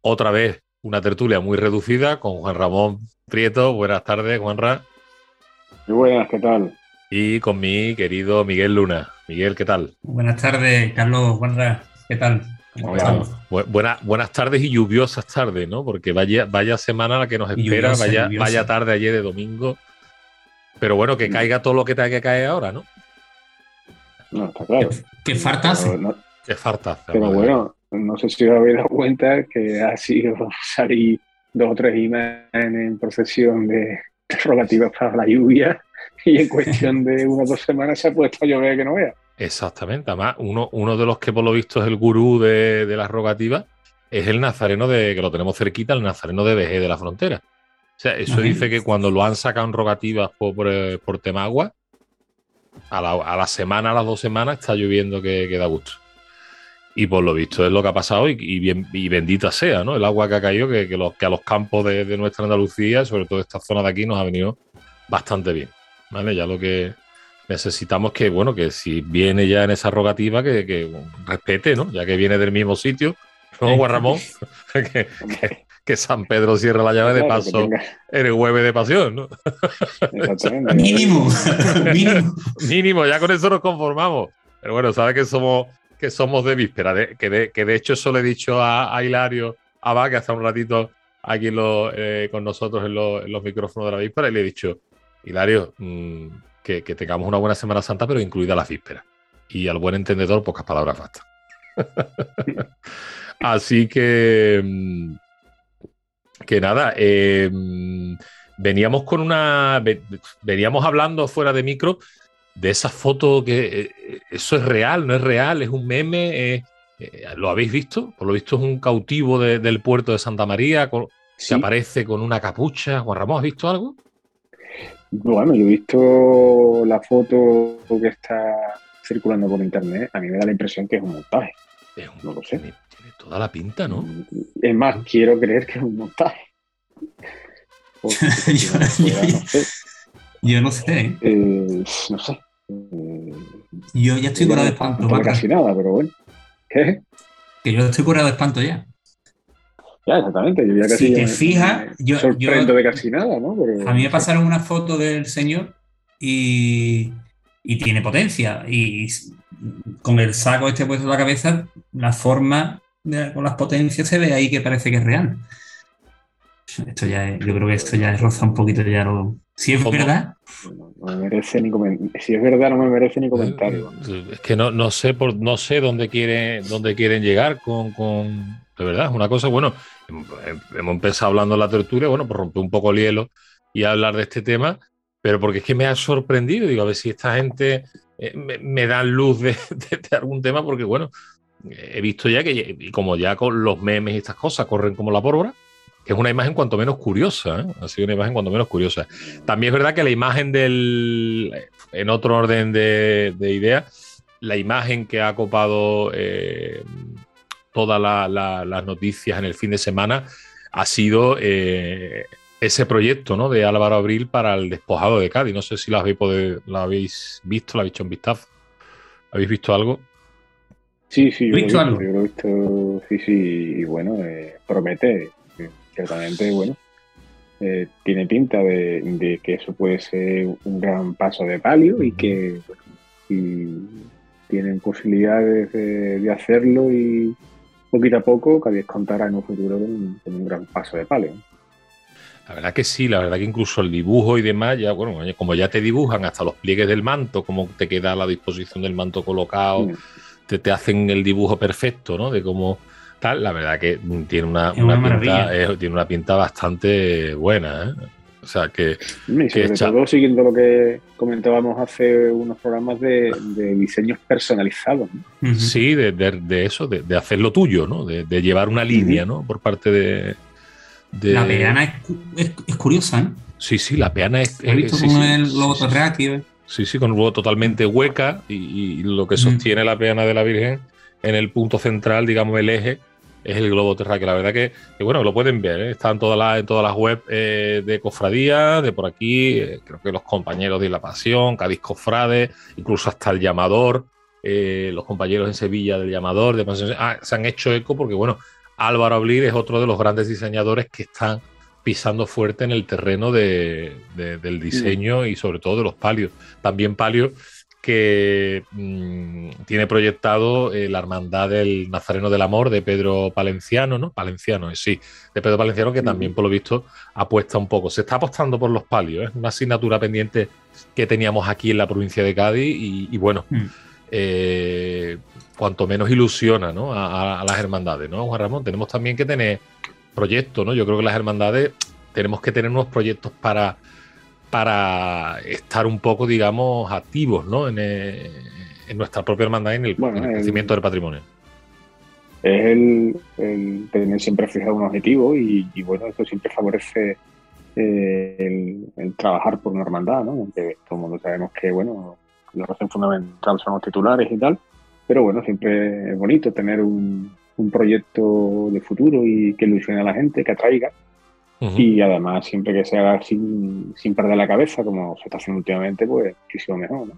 Otra vez una tertulia muy reducida con Juan Ramón Prieto. Buenas tardes, Juanra. Muy buenas, ¿qué tal? Y con mi querido Miguel Luna. Miguel, ¿qué tal? Buenas tardes, Carlos Juanra. ¿Qué tal? Buenas tardes y lluviosas tardes, ¿no? Porque vaya, vaya semana la que nos espera, lluviosa, vaya, lluviosa. vaya tarde ayer de domingo. Pero bueno, que caiga todo lo que tenga que caer ahora, ¿no? No, está claro. ¿Qué, qué falta hace? Pero, no- Qué hace, pero bueno, no sé si os habéis dado cuenta que ha sido (laughs) salir dos o tres imágenes en procesión de (laughs) rogativas para la lluvia y en cuestión de unas dos semanas se ha puesto a llover que no vea. Exactamente. Además, uno, uno de los que por lo visto es el gurú de, de las rogativas es el nazareno de, que lo tenemos cerquita, el nazareno de Vejez de la Frontera. O sea, eso Ajá. dice que cuando lo han sacado en rogativas por, por, eh, por Temagua, a la, a la semana, a las dos semanas, está lloviendo que, que da gusto. Y por lo visto es lo que ha pasado y, y bien, y bendita sea, ¿no? El agua que ha caído, que, que, los, que a los campos de, de nuestra Andalucía, sobre todo esta zona de aquí, nos ha venido bastante bien. ¿Vale? Ya lo que necesitamos que, bueno, que si viene ya en esa rogativa, que, que bueno, respete, ¿no? Ya que viene del mismo sitio, ¿no, Juan Ramón? (laughs) que, que- que San Pedro cierre la llave de paso en el jueves de pasión, ¿no? Mínimo, (laughs) mínimo. Mínimo, ya con eso nos conformamos. Pero bueno, sabe que somos, que somos de víspera, que, de, que de hecho eso le he dicho a, a Hilario Abad, que hace un ratito aquí eh, con nosotros en, los- micrófonos de la víspera, y le he dicho, Hilario, mm, que, tengamos una buena Semana Santa, pero incluida la víspera. Y al buen entendedor, pocas palabras bastan. (laughs) Así que, mm, que nada, eh, mm, veníamos con una, ve- veníamos hablando fuera de micro de esa foto que eh, eso es real, no es real, es un meme. eh, eh, ¿Lo habéis visto? Por lo visto es un cautivo de- del puerto de Santa María con- que aparece con una capucha. Juan Ramón, ¿has visto algo? Bueno, yo he visto la foto que está circulando por internet. A mí me da la impresión que es un montaje. Es un- No lo sé. Tiene, tiene toda la pinta, ¿no? Es más, quiero creer que es un montaje. (laughs) Porque si no fuera, no (laughs) sé. Yo no sé, ¿eh? Eh, no sé. Eh, Yo ya estoy curado de no espanto, Vaca. casi nada, pero bueno. ¿Qué? Que yo estoy curado de espanto ya. Ya, exactamente. Yo ya casi Si te fijas, yo- sorprendo yo- de casi nada, ¿no? Pero- A mí me pasaron una foto del señor y, y tiene potencia. Y con el saco este puesto en la cabeza, la forma de- con las potencias se ve ahí que parece que es real. Esto ya es- yo creo que esto ya es roza un poquito ya lo. Si es ¿Cómo? verdad, No, me merece ni Si es verdad, no me merece ni comentario. Es que no, no sé por no sé dónde quieren dónde quieren llegar con, con de verdad, es una cosa, bueno, hem- hemos empezado hablando en la tertulia, bueno, por romper un poco el hielo y hablar de este tema, pero porque es que me ha sorprendido, digo, a ver si esta gente eh, me, me dan luz de, (laughs) de- de algún tema, porque bueno, he visto ya que, y como ya con los memes y estas cosas corren como la pólvora, que es una imagen cuanto menos curiosa, ¿eh? ha sido una imagen cuanto menos curiosa. También es verdad que la imagen del, en otro orden de, de ideas, la imagen que ha copado eh, todas la- la- las noticias en el fin de semana ha sido eh, ese proyecto ¿no? de Álvaro Abril para el despojado de Cádiz. No sé si lo habéis, podido- lo habéis visto, lo habéis hecho un vistazo. ¿Habéis visto algo? Sí, sí, yo lo he ¿Visto visto, algo? yo lo he visto, sí, sí, y bueno, eh, promete, ciertamente, bueno, eh, tiene pinta de, de que eso puede ser un gran paso de palio y que si tienen posibilidades de, de hacerlo y poquito a poco, Cádiz contará en un futuro con un, con un gran paso de palio. La verdad que sí, la verdad que incluso el dibujo y demás, ya, bueno, como ya te dibujan hasta los pliegues del manto, cómo te queda la disposición del manto colocado, te, te hacen el dibujo perfecto, ¿no? De cómo tal, la verdad que tiene una, Es una una pinta, eh, tiene una pinta bastante buena, ¿eh? O sea que Y sobre todo siguiendo lo que comentábamos hace unos programas de, de diseños personalizados. sí, de, de- de eso, de, de hacer lo tuyo, ¿no? De, de llevar una línea, ¿no? Por parte de. de- la peana es, cu- es- es curiosa, ¿eh? Sí, sí, la peana es. He visto sí, el sí, logo sí, sí. Sí, sí, con un huevo totalmente hueca y, y lo que sostiene la peana de la Virgen en el punto central, digamos, el eje, es el globo terráqueo. La verdad que, bueno, lo pueden ver, ¿eh? está en todas las, en todas las webs eh, de cofradía, de por aquí, eh, creo que los compañeros de La Pasión, Cádiz Cofrade, incluso hasta el llamador, eh, los compañeros en Sevilla del llamador, de Pasión, ah, se han hecho eco porque, bueno, Álvaro Ablid es otro de los grandes diseñadores que están pisando fuerte en el terreno de- del diseño y sobre todo de los palios. También palios que mm, tiene proyectado eh, la hermandad del Nazareno del Amor de Pedro Palenciano, ¿no? Palenciano, eh, sí, de Pedro Palenciano, que también, por lo visto, apuesta un poco. Se está apostando por los palios, es una asignatura pendiente que teníamos aquí en la provincia de Cádiz y, y bueno, Mm. eh, cuanto menos ilusiona ¿no? a las hermandades, ¿no, Juan Ramón? Tenemos también que tener proyectos, ¿no? Yo creo que las hermandades tenemos que tener unos proyectos para, para estar un poco, digamos, activos, ¿no? En, eh, en nuestra propia hermandad y en el, Bueno, en el el- crecimiento del patrimonio. Es el, el tener siempre fijado un objetivo y, y, bueno, eso siempre favorece eh, el, el trabajar por una hermandad, ¿no? Aunque todo el mundo sabemos que, bueno, la razón fundamental son los titulares y tal, pero bueno, siempre es bonito tener un, un proyecto de futuro y que ilusione a la gente, que atraiga Y además siempre que se haga sin, sin perder la cabeza, como se está haciendo últimamente, pues muchísimo mejor, ¿no?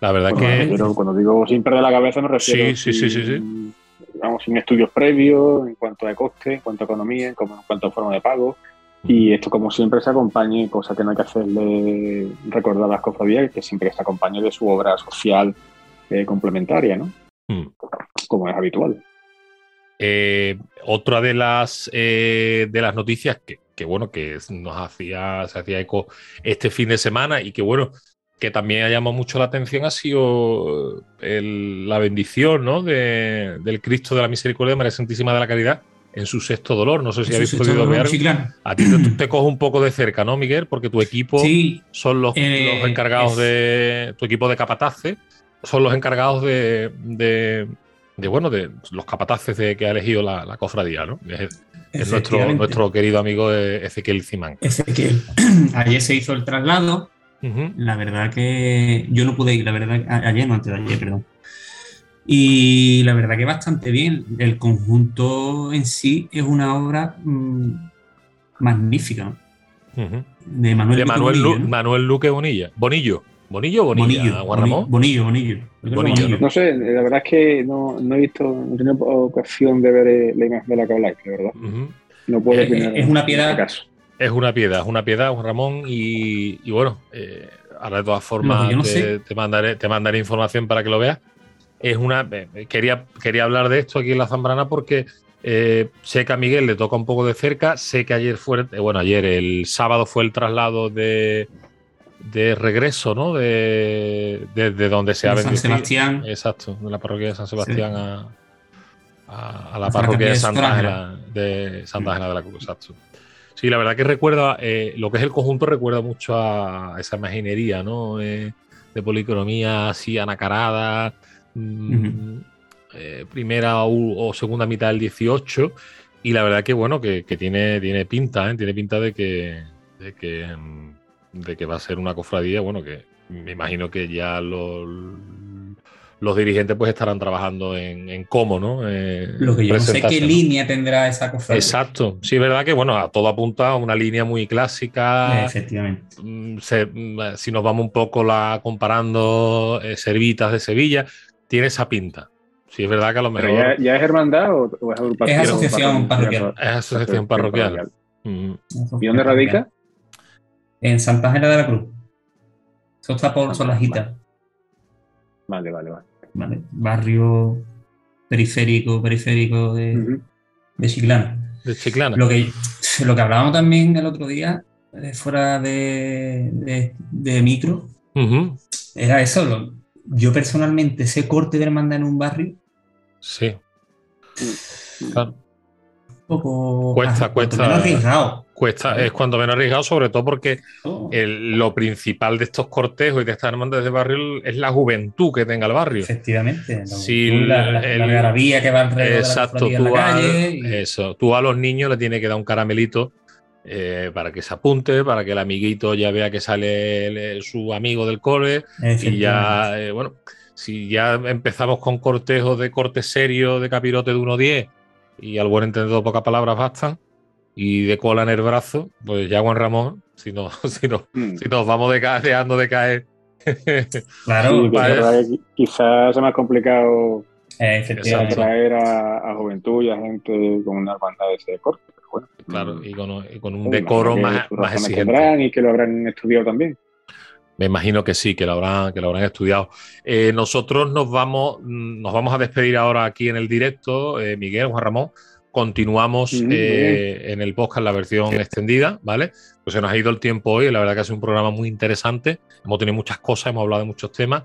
La verdad Bueno, que pero cuando digo sin perder la cabeza me refiero Sí, sí, sí, sí, sin- estudios previos en cuanto a coste, en cuanto a economía, en cuanto a forma de pago. Y esto, como siempre, se acompañe, cosa que no hay que hacerle recordar a las cofradías, que siempre se acompañe de su obra social eh, complementaria, ¿no? Mm. Como es habitual. Eh, otra de las eh, de las noticias que, que, bueno que nos hacía se hacía eco este fin de semana y que bueno que también ha llamado mucho la atención ha sido el- la bendición ¿no? de- del Cristo de la Misericordia de María Santísima de la Caridad en su sexto dolor. No sé si habéis podido ver. sí, claro. A ti te, te cojo un poco de cerca, ¿no, Miguel? Porque tu equipo Sí, son los, Eh, los encargados es- de. Tu equipo de capataces son los encargados de. de, de, bueno, de los capataces de, que ha elegido la, la cofradía, ¿no? Es, es nuestro, nuestro querido amigo eh, Ezequiel Cimán. Ezequiel. (clears throat) Ayer se hizo el traslado. La verdad que yo no pude ir, la verdad, ayer no, antes de ayer, perdón. Y la verdad que bastante bien. El conjunto en sí es una obra mm, magnífica. De Manuel, De Luque Manuel, Bonillo, Lu- ¿no? Manuel Luque Bonilla. Bonillo. Bonillo o Bonilla, Bonillo, Juan Ramón? Bonillo, Bonillo, Bonillo. No sé, la verdad es que no, no he visto, no he tenido ocasión de ver eh, la imagen de la que habláis, de verdad. No puedo Es- opinar es una piedad. este caso. Es una piedad, es una piedad, Juan Ramón, y, y bueno, eh, ahora de todas formas no te, mandaré, te mandaré información para que lo veas. Es una, eh, quería, quería hablar de esto aquí en la Zambrana porque eh, sé que a Miguel le toca un poco de cerca, sé que ayer fue, eh, bueno, ayer el sábado fue el traslado de, de regreso, ¿no? De, de, de donde se ha De San. Sebastián. Exacto, de la parroquia de San Sebastián a, a, a la parroquia de Santa de Ángela de Santa Ángela de la Cruz, exacto. Sí, la verdad que recuerda, eh, lo que es el conjunto recuerda mucho a esa imaginería, ¿no? Eh, de policromía así anacarada, mm, eh, primera o, o segunda mitad del 18, y la verdad que bueno, que, que tiene, tiene pinta, ¿eh? Tiene pinta de que, de que, mm, de que va a ser una cofradía, bueno, que me imagino que ya los, los dirigentes pues estarán trabajando en, en cómo, ¿no? Eh, Lo que yo no sé qué línea tendrá esa cofradía. Exacto, sí, es verdad que bueno, a todo apunta a una línea muy clásica. Efectivamente. Mm, se- mm, si nos vamos un poco la comparando eh, Servitas de Sevilla, tiene esa pinta. Sí, es verdad que a lo ¿Pero mejor ya, ya es hermandad o, o es agrupación? Es asociación parroquial. es asociación parroquial. Mm, ¿Y dónde radica? En Santa Ángela de la Cruz. Eso está por Solajita. Vale, vale, vale. ¿vale? Barrio periférico, periférico de, Ujú. de Chiclana. de Chiclana. Lo que, lo que hablábamos también el otro día, eh, fuera de, de- de micro, era eso. lo- yo personalmente, ese corte de hermandad en un barrio, Sí. Claro. un poco. Cuesta, ah, cuesta. menos arriesgado. Cuesta, es cuando menos arriesgado, sobre todo porque Oh, el- lo principal de estos cortejos y de estas hermandades de barrio es la juventud que tenga el barrio. Efectivamente. la- Sí, la, la, el- la algarabía que va alrededor Exacto, la tú, a, y- eso, tú a los niños le tienes que dar un caramelito eh, para que se apunte, para que el amiguito ya vea que sale el- el- su amigo del cole y ya, eh, bueno, si ya empezamos con cortejos de corte serio de capirote de 1.10 y al buen entendedor pocas palabras bastan y de cola en el brazo, pues ya Juan Ramón, si, no, (laughs) si, no, Mm. si nos vamos dejando de caer. Claro, Sí, quizás sea más complicado eh, efectivamente. atraer a, a juventud y a gente con una hermandad de ese bueno, claro, y con, y con un decoro más, más exigente. Y que lo habrán estudiado también. Me imagino que sí, que lo habrán, que lo habrán estudiado. Eh, nosotros nos vamos, nos vamos a despedir ahora aquí en el directo, eh, Miguel, Juan Ramón. Continuamos Ujú, muy eh, en el podcast la versión extendida, ¿vale? Pues se nos ha ido el tiempo hoy, la verdad que ha sido un programa muy interesante. Hemos tenido muchas cosas, hemos hablado de muchos temas.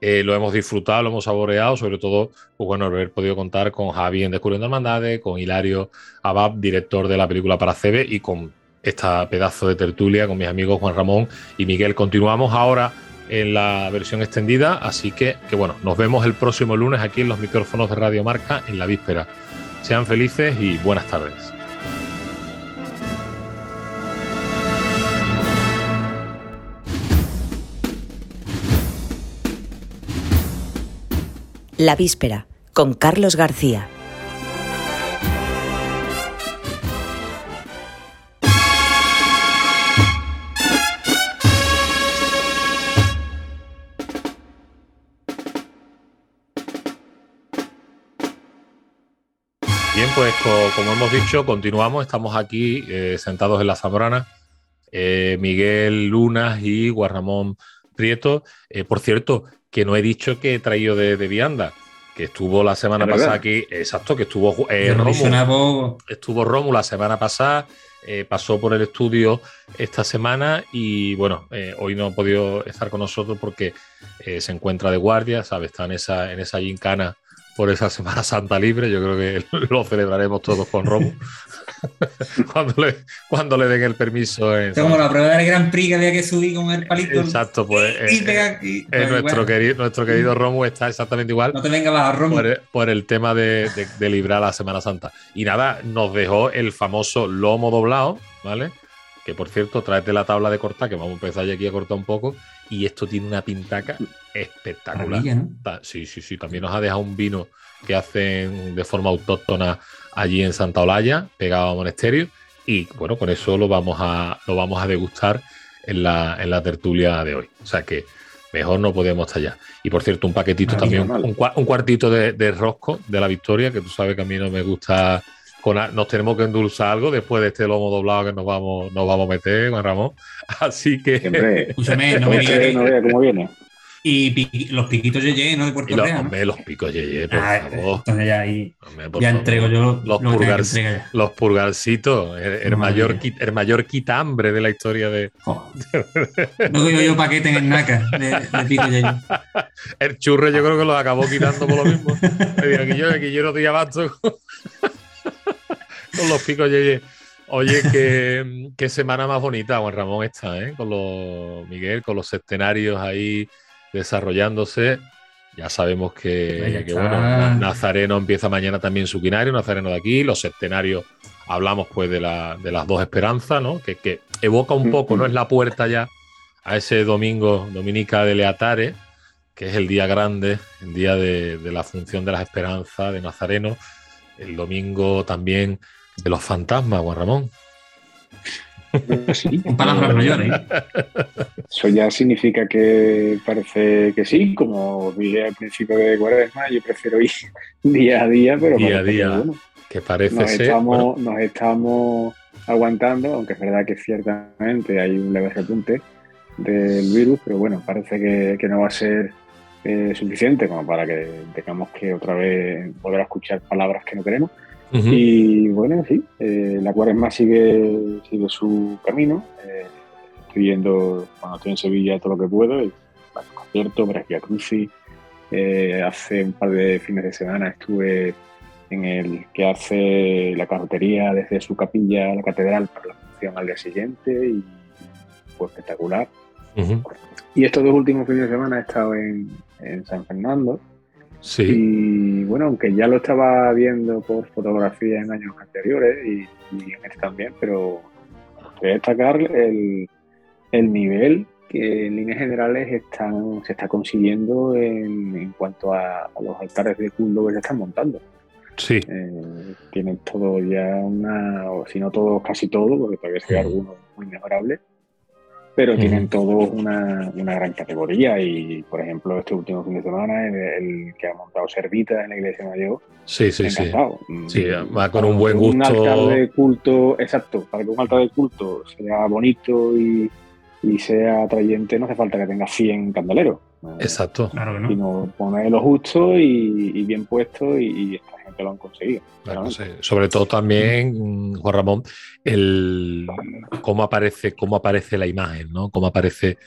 eh, lo hemos disfrutado, lo hemos saboreado, sobre todo, pues bueno, haber podido contar con Javi en Descubriendo Hermandades, con Hilario Abab, director de la película para CB, y con esta pedazo de tertulia con mis amigos Juan Ramón y Miguel. Continuamos ahora en la versión extendida, así que, que bueno, nos vemos el próximo lunes aquí en los micrófonos de Radio Marca en la víspera. Sean felices y buenas tardes. La víspera, con Carlos García. Pues co- como hemos dicho, continuamos. Estamos aquí eh, sentados en la Zambrana. eh, Miguel Lunas y Guarramón Prieto. Eh, por cierto, que no he dicho que he traído de, de Vianda, que estuvo la semana pasada aquí. Exacto, que estuvo eh, vos- estuvo Romu la semana pasada, eh, pasó por el estudio esta semana y bueno, eh, hoy no ha podido estar con nosotros porque eh, se encuentra de guardia, ¿sabes? Está en esa, en esa gincana por esa Semana Santa libre. Yo creo que (laughs) lo celebraremos todos con Romu (laughs) cuando, le, cuando le den el permiso. Es como la prueba del Grand Prix que había que subir con el palito. Exacto, pues y eh, y- eh, pues, nuestro, bueno, querido, nuestro querido Romu está exactamente igual No te venga bajo, Romo. por el, por el tema de, de- de librar la Semana Santa. Y nada, nos dejó el famoso lomo doblado, ¿vale? Que por cierto, tráete la tabla de cortar, que vamos a empezar ya aquí a cortar un poco. Y esto tiene una pintaca espectacular. Sí, sí, sí. También nos ha dejado un vino que hacen de forma autóctona allí en Santa Olalla, pegado a monasterio. Y bueno, con eso lo vamos a, lo vamos a degustar en la, en la tertulia de hoy. O sea que mejor no podemos ya. Y por cierto, un paquetito Maravilla, también, un cuartito de, de rosco de la Victoria, que tú sabes que a mí no me gusta con nos tenemos que endulzar algo después de este lomo doblado que nos vamos, nos vamos a meter, Juan Ramón. (laughs) Así que. Siempre. Escúchame, no me digas no que- vea cómo viene. Y piqui- los piquitos Yeye, ¿no? De Puerto los, Real. ¿no? hombre, los picos yeye, por Ah, favor. Entonces ya ahí Hombre, ya favor. entrego yo los, lo que que purgar- ya. los purgarcitos, el, el mayor, mía. qui- el mayor quitambre de la historia de. No digo yo paquete en el NACA de, de pico Yeye. (laughs) El churre, yo creo que los acabó quitando por lo mismo. (laughs) Me dijo, aquí yo, aquí yo no estoy abasto con, los picos yeye. Oye, qué, qué semana más bonita, Juan Ramón, está, ¿eh? Con los Miguel, con los escenarios ahí desarrollándose. Ya sabemos que, bueno, Na- Nazareno empieza mañana también su quinario, Nazareno de aquí, los escenarios, hablamos pues de, la- de las dos esperanzas, ¿no? Que, que evoca un poco, no es la puerta ya a ese domingo, Dominica de Leatare, que es el día grande, el día de, de la función de las esperanzas de Nazareno, el domingo también de los fantasmas, Juan Ramón. Sí, (laughs) En palabras mayores. Eso ya significa que parece que sí, como dije al principio de Cuaresma, yo prefiero ir (laughs) día a día, pero Día a parece que, bueno, Que parece nos, ser. estamos, bueno, nos estamos aguantando, aunque es verdad que ciertamente hay un leve repunte del virus, pero bueno, parece que, que no va a ser eh, suficiente como para que tengamos que otra vez volver a escuchar palabras que no queremos. Y bueno, sí, eh, la cuaresma sigue, sigue su camino. Eh, estoy viendo, cuando estoy en Sevilla, todo lo que puedo. Y, bueno, concierto, Brescia Cruci. Eh, hace un par de fines de semana estuve en el que hace la carrotería desde su capilla a la catedral para la función al día siguiente y fue espectacular. Y estos dos últimos fines de semana he estado en, en San Fernando. Sí, Y bueno, aunque ya lo estaba viendo por fotografía en años anteriores y, y en este también, pero voy a destacar el, el nivel que en líneas generales están, se está consiguiendo en, en cuanto a, a los altares de culto que se están montando. sí. Eh, tienen todo ya una, o si no todo, casi todo, porque todavía hay algunos muy mejorables, pero tienen todos una, una gran categoría y, por ejemplo, este último fin de semana, el, el que ha montado Servita en la iglesia mayor, Sí, sí, sí. encantado. Sí, va con para un buen que Un gusto. altar de culto, exacto, para que un altar de culto sea bonito y, y sea atrayente, no hace falta que tenga 100 candeleros. Exacto. Claro que no. Sino poner lo justo y, y bien puesto y, gente lo han conseguido. Claro, sí. Sobre todo también, Juan Ramón, el cómo aparece, cómo aparece la imagen, ¿no? Cómo aparece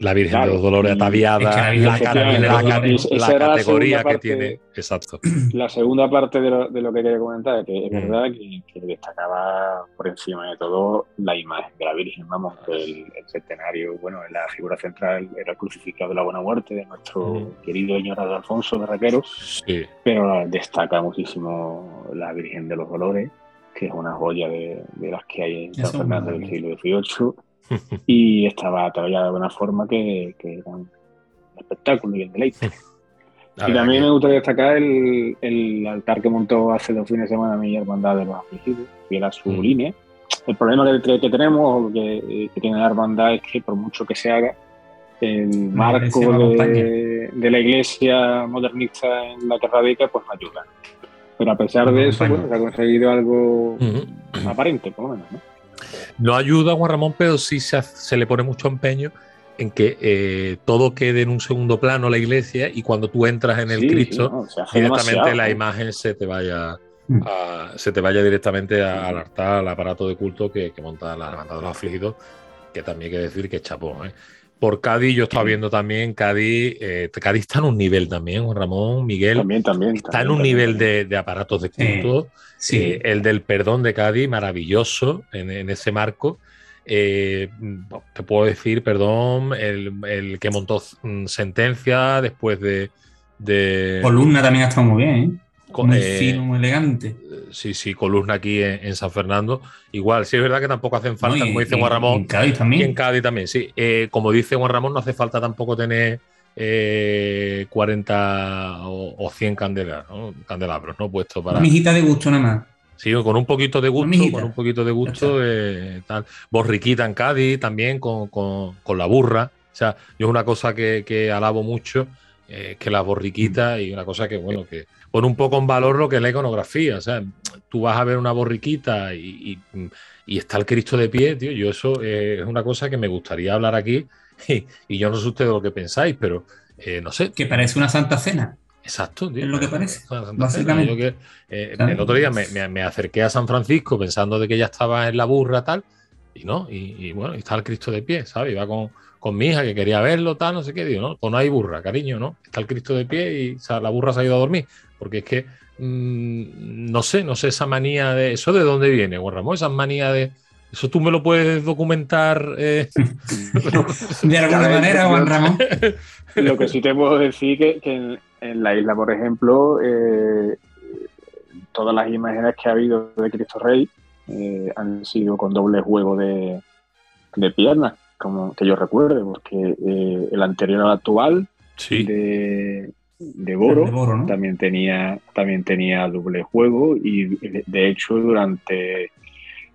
la Virgen Claro. de los Dolores ataviada, es que la la, la categoría que parte- tiene. (clears throat) Exacto. La segunda parte de lo, de lo que quería comentar, que es Mm. verdad que, que destacaba por encima de todo la imagen de la Virgen, vamos, el, el centenario, bueno, la figura central era el crucificado de la Buena Muerte de nuestro Mm. querido señor Alfonso de Raquero, Sí. pero destaca muchísimo la Virgen de los Dolores, que es una joya de, de las que hay en San Fernando del es siglo XVIII, (laughs) y estaba tallada de una forma que, que era un espectáculo y el deleite. Y también que- me gustaría destacar el, el altar que montó hace dos fines de semana mi hermandad de los afligidos, que era su Mm. línea. El problema que, tenemos, o que, que tiene la hermandad, es que por mucho que se haga, el marco de, de la iglesia modernista en la que radica, pues no ayuda. Pero a pesar de eso, bueno, se ha conseguido algo Ujú. aparente, por lo menos. ¿no? No ayuda Juan Ramón, pero sí se, hace- se le pone mucho empeño en que eh, todo quede en un segundo plano la iglesia y cuando tú entras en el Sí, Cristo, no, directamente la imagen se te vaya Mm. a- se te vaya directamente a- al altar, al aparato de culto que, que monta la hermandad de los afligidos, que también hay que decir que es chapó. ¿eh? Por Cádiz, yo estaba viendo también Cádiz, eh, Cádiz está en un nivel también, Juan Ramón, Miguel, También, también. está en un también, nivel también. de, de aparatos de culto. Sí. Eh, el del perdón de Cádiz, maravilloso en, en ese marco. Eh, te puedo decir, perdón, el, el que montó mm, sentencia después de. de Columna también ha estado muy bien, ¿eh? Con- muy eh, fino, muy elegante. Sí, sí, columna aquí en, en San Fernando. Igual, sí es verdad que tampoco hacen falta, No, y- como dice y- Juan y Ramón. en Cádiz Y también. en Cádiz también, sí. Eh, como dice Juan Ramón, no hace falta tampoco tener eh, 40 o, o 100 candelas, ¿no? candelabros, ¿no? Puesto para. Una mijita de gusto nada más. Sí, con un poquito de gusto, con un poquito de gusto, eh, tal. Borriquita en Cádiz también con, con- con la burra. O sea, yo es una cosa que, que alabo mucho eh, que las borriquitas y una cosa que, bueno, que pone un poco en valor lo que es la iconografía. O sea, tú vas a ver una borriquita y, está el Cristo de pie, tío. Yo eso es una cosa que me gustaría hablar aquí (laughs) y, yo no sé ustedes lo que pensáis, pero eh, no sé. Que parece una santa cena. Exacto, tío. Es lo que parece. Básicamente. Eh, el otro día me, acerqué a San Francisco pensando de que ya estaba en la burra tal, y no, y, bueno, está el Cristo de pie, ¿sabes? Iba con, con mi hija que quería verlo, tal, no sé qué, digo, no, pues no hay burra, cariño, ¿no? Está el Cristo de pie y la burra se ha ido a dormir, porque es que mm, no sé, no sé esa manía de, ¿eso de dónde viene, Juan Ramón? Esa manía de, ¿eso tú me lo puedes documentar? Eh? (laughs) de alguna manera, Juan Ramón. (laughs) Lo que sí te puedo decir que, que en, la isla, por ejemplo, eh, todas las imágenes que ha habido de Cristo Rey eh, han sido con doble juego de, de piernas como que yo recuerde, porque eh, el anterior al actual de, de Boro, también tenía también tenía doble juego y de, hecho durante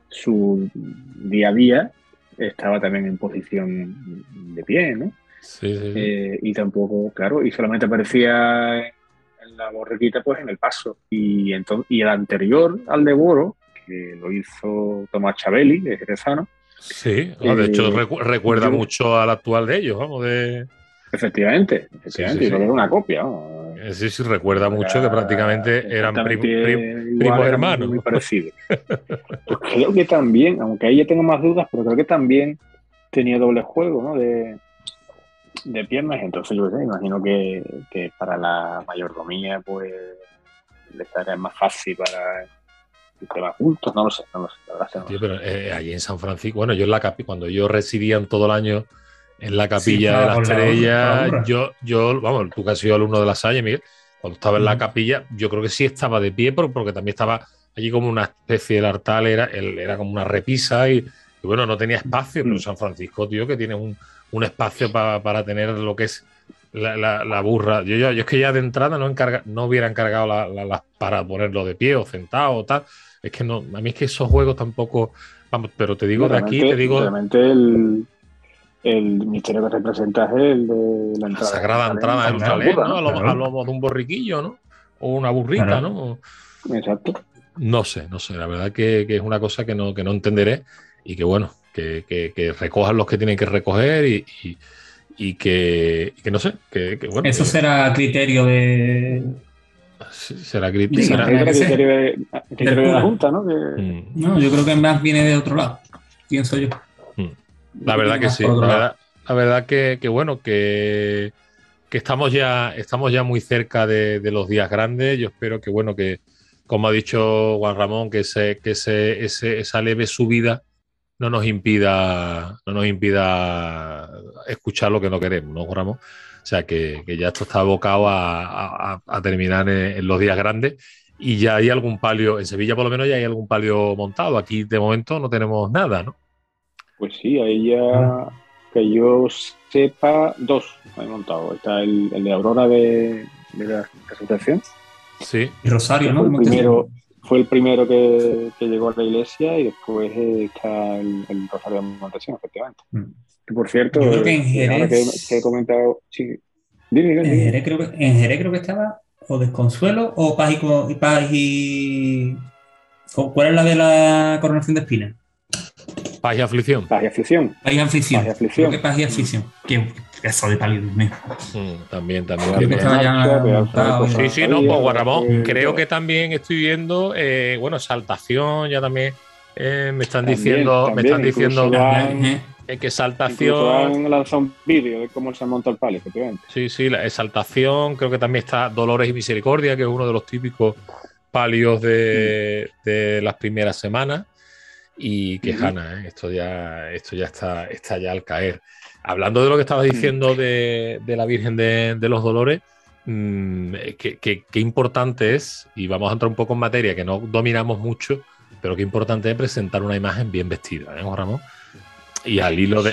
su día a día estaba también en posición de pie, ¿no? Sí, sí, eh, y tampoco, claro, y solamente aparecía en la borriquita pues en el paso. Y, entonces, y el anterior al de Boro, que lo hizo Tomás Chabeli, de Jerezano, Sí, de hecho eh, recuerda mucho al actual de ellos, vamos, de... Efectivamente, efectivamente, sí, una copia. Eh, sí, sí, recuerda mucho que prácticamente eran primos hermanos. Muy parecido. pues creo que también, aunque ahí ya tengo más dudas, pero creo que también tenía doble juego, ¿no? De, de piernas, entonces yo sé, imagino que, que para la mayordomía, pues le estaría más fácil para juntos, no lo sé, no lo sé. pero eh, allí en San Francisco, bueno, yo en la capilla, cuando yo residía en todo el año en la capilla de la estrella, yo, yo, vamos, tú que has sido alumno de la Salle, Miguel, cuando estaba en la capilla, yo creo que sí estaba de pie, porque también estaba allí como una especie de altar, era, era como una repisa y, bueno, no tenía espacio, pero mm. San Francisco, tío, que tiene un, espacio para tener lo que es la, burra. Yo, yo, es que ya de entrada no, encarga, no hubiera encargado la, para ponerlo de pie o sentado o tal. Es que no, a mí es que esos juegos tampoco. Vamos, pero te digo de aquí, te digo. Realmente el, el misterio que representa es el de la entrada. La sagrada entrada de Jerusalén, ¿no? Lo, de un borriquillo, ¿no? O una burrita, ¿no? Exacto. No sé, no sé. La verdad que, que, es una cosa que no, que no entenderé y que bueno, que, que, recojan los que tienen que recoger y, y, que, no sé, que, bueno. Eso será criterio de, será crítico. de, la Junta, ¿no? No, yo creo que más viene de otro lado, pienso yo. La verdad que sí. La verdad, que, bueno, que, estamos, ya, estamos ya muy cerca de, los días grandes. Yo espero que, bueno, que, como ha dicho Juan Ramón, que, se, que ese, esa leve subida no nos impida, no nos impida escuchar lo que no queremos, ¿no, Juan Ramón? O sea que, ya esto está abocado a, terminar en, los días grandes y ya hay algún palio, en Sevilla por lo menos ya hay algún palio montado. Aquí de momento no tenemos nada, ¿no? Pues sí, ahí ya que yo sepa, dos hay montado. Está el, de Aurora de, la Resurrección. Sí. Y Rosario, ¿no? Fue el primero, fue el primero que, llegó a la iglesia y después está el, Rosario de Montesión, efectivamente. Mm por cierto, Yo creo que en Jerez, que, he comentado, sí. Dime, En, Jerez creo que, en Jerez creo que estaba o Desconsuelo o Paz y, Paz y... ¿Cuál es la de la coronación de espina? Paz y aflicción. Paz y aflicción. Paz y aflicción. Paz y aflicción. Creo que paz y aflicción. Que eso de palio, mm, también, también. Creo que estaba ya sí, sí, no, pues Guarramón. Creo que también estoy viendo, eh, bueno, saltación, ya también eh, me están diciendo, me están diciendo que exaltación. han lanzado un vídeo de cómo se monta el palio, efectivamente. Sí, sí, la exaltación, creo que también está Dolores y Misericordia, que es uno de los típicos palios de, las primeras semanas. Y que Hanna, ¿eh? esto ya, esto ya está, está ya al caer. Hablando de lo que estabas diciendo de, la Virgen de, los Dolores, mm, qué importante es, y vamos a entrar un poco en materia que no dominamos mucho, pero qué importante es presentar una imagen bien vestida, ¿eh, Ramón? Y al hilo de,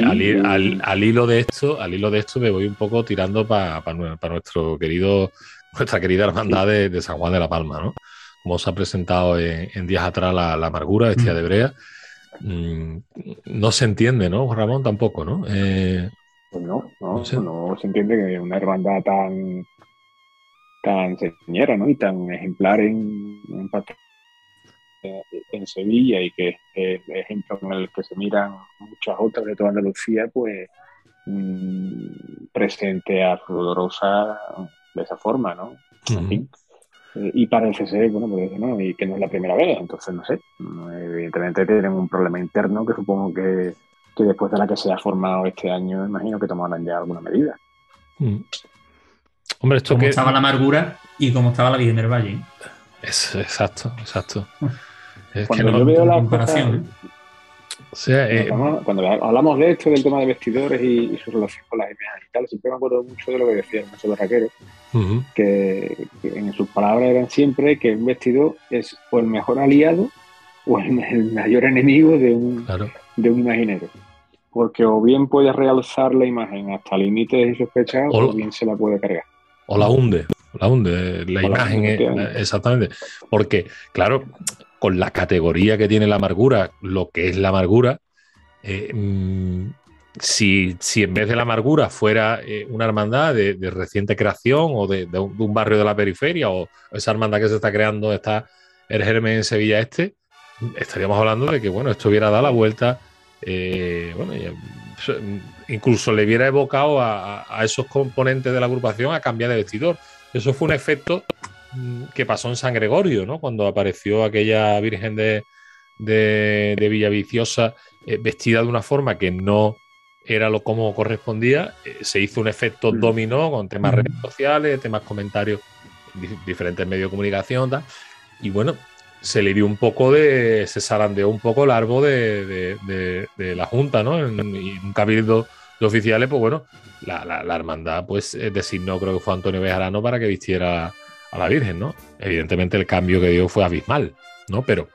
al, hilo de esto, al hilo de esto me voy un poco tirando para nuestro querido, (laughs) nuestra querida hermandad de, San Juan de la Palma, ¿no? Como se ha presentado en, días atrás la, amargura, vestida mm. de brea. Mm, no se entiende, ¿no, Ramón? Tampoco, ¿no? Eh, pues no, no, no, No sé. no se entiende que una hermandad tan tan señera, ¿no? Y tan ejemplar en, en, parte- en Sevilla y que es el ejemplo en el que se miran muchas otras de toda Andalucía, pues mm, presente a Dolorosa de esa forma, ¿no? En. Eh, Y para el CSE, bueno, pues eso, ¿no? Y que no es la primera vez, entonces no sé. Mm, Evidentemente tienen un problema interno que supongo que, que después de la que se ha formado este año, imagino que tomarán ya alguna medida. Mm. Hombre, esto Como que. estaba la amargura y como estaba la Virgen del Valle. Es- exacto, exacto. (laughs) Es que Cuando no- yo veo la comparación, o sea, eh, Cuando, cuando hablamos de esto, del tema de vestidores y, y su relación con las imágenes y tal, siempre me acuerdo mucho de lo que decía Ernesto Barraquero, ujú, que, que en sus palabras eran siempre que un vestidor es o el mejor aliado o el, el mayor enemigo de un, claro. de un imaginero. Porque o bien puede realzar la imagen hasta límites insospechados, O- o bien se la puede cargar. O la hunde, la hunde, la O la imagen, hunde, eh, efectivamente. exactamente. Porque, claro, con la categoría que tiene la amargura, lo que es la amargura, eh, mm, si, si en vez de la amargura fuera eh, una hermandad de, reciente creación o de, un, barrio de la periferia o esa hermandad que se está creando está el germen en Sevilla Este, estaríamos hablando de que, bueno, esto hubiera dado la vuelta, eh, bueno, eh, incluso le hubiera evocado a, a- esos componentes de la agrupación a cambiar de vestidor. Eso fue un efecto mm, que pasó en San Gregorio, ¿no? Cuando apareció aquella Virgen de, de, de Villaviciosa eh, vestida de una forma que no era lo como correspondía, eh, se hizo un efecto Mm. dominó con temas Mm. redes sociales, temas comentarios, di- diferentes medios de comunicación, tal. y bueno, se le dio un poco de, se zarandeó un poco el árbol de, de- de- la Junta, ¿no? En, y un cabildo de oficiales, pues bueno, la, la- la hermandad pues eh, designó, creo que fue Antonio Bejarano para que vistiera a la Virgen, ¿no? Evidentemente el cambio que dio fue abismal, ¿no? Pero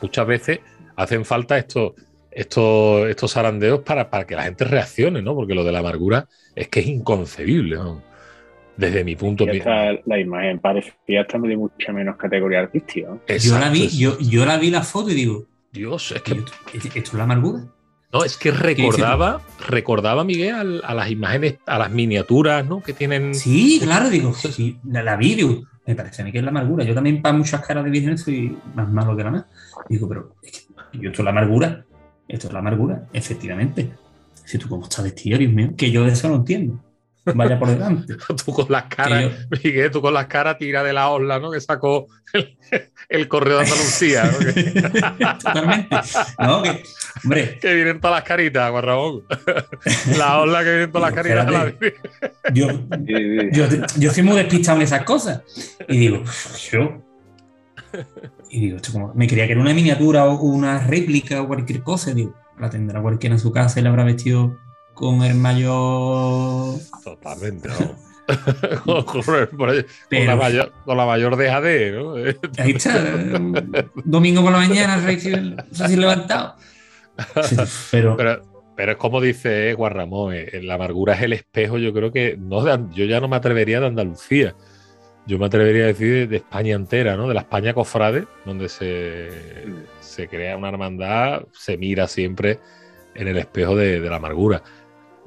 muchas veces hacen falta estos, estos, estos zarandeos para, para que la gente reaccione, ¿no? Porque lo de la amargura es que es inconcebible, ¿no? Desde mi punto de hasta la imagen parecía estar de mucha menos categoría artística. ¿no? Yo la vi, yo, yo la vi la foto y digo, Dios, es que ¿esto, esto es la amargura? No, es que recordaba, recordaba Miguel al- a, las imágenes, a las miniaturas, ¿no? Que tienen. Sí, claro, digo, sí, la, la vi, digo, me parece a mí que es la amargura. Yo también para muchas caras de virgen soy más malo que la más. Digo, pero es que yo esto es la amargura. Esto es la amargura, efectivamente. Si tú cómo estás vestido, Dios mío, que yo de eso no entiendo. Vaya por delante. (laughs) Tú con las caras, Miguel, tú con las caras tira de la osla, ¿no? Que sacó el, el correo de Andalucía, ¿no? (laughs) Totalmente. No, que, hombre, que vienen todas las caritas, Juan Ramón. (laughs) La osla que vienen todas las caritas. la yo, yo, yo soy muy despistado en esas cosas. Y digo, yo. Y digo, esto como, me creía que era una miniatura o una réplica o cualquier cosa. Digo, la tendrá cualquiera en su casa y la habrá vestido con el mayor. Totalmente, (laughs) ¿no? con, la mayor, con la mayor ¿no? Ahí está. eh, (laughs) Domingo por la mañana, recién, recién levantado. (laughs) Pero, Pero, pero es como dice Juan Ramón, eh, la amargura es el espejo, yo creo que no yo ya no me atrevería de Andalucía, yo me atrevería a decir de, de España entera, ¿no? De la España cofrade, donde se, se crea una hermandad, se mira siempre en el espejo de, de la amargura.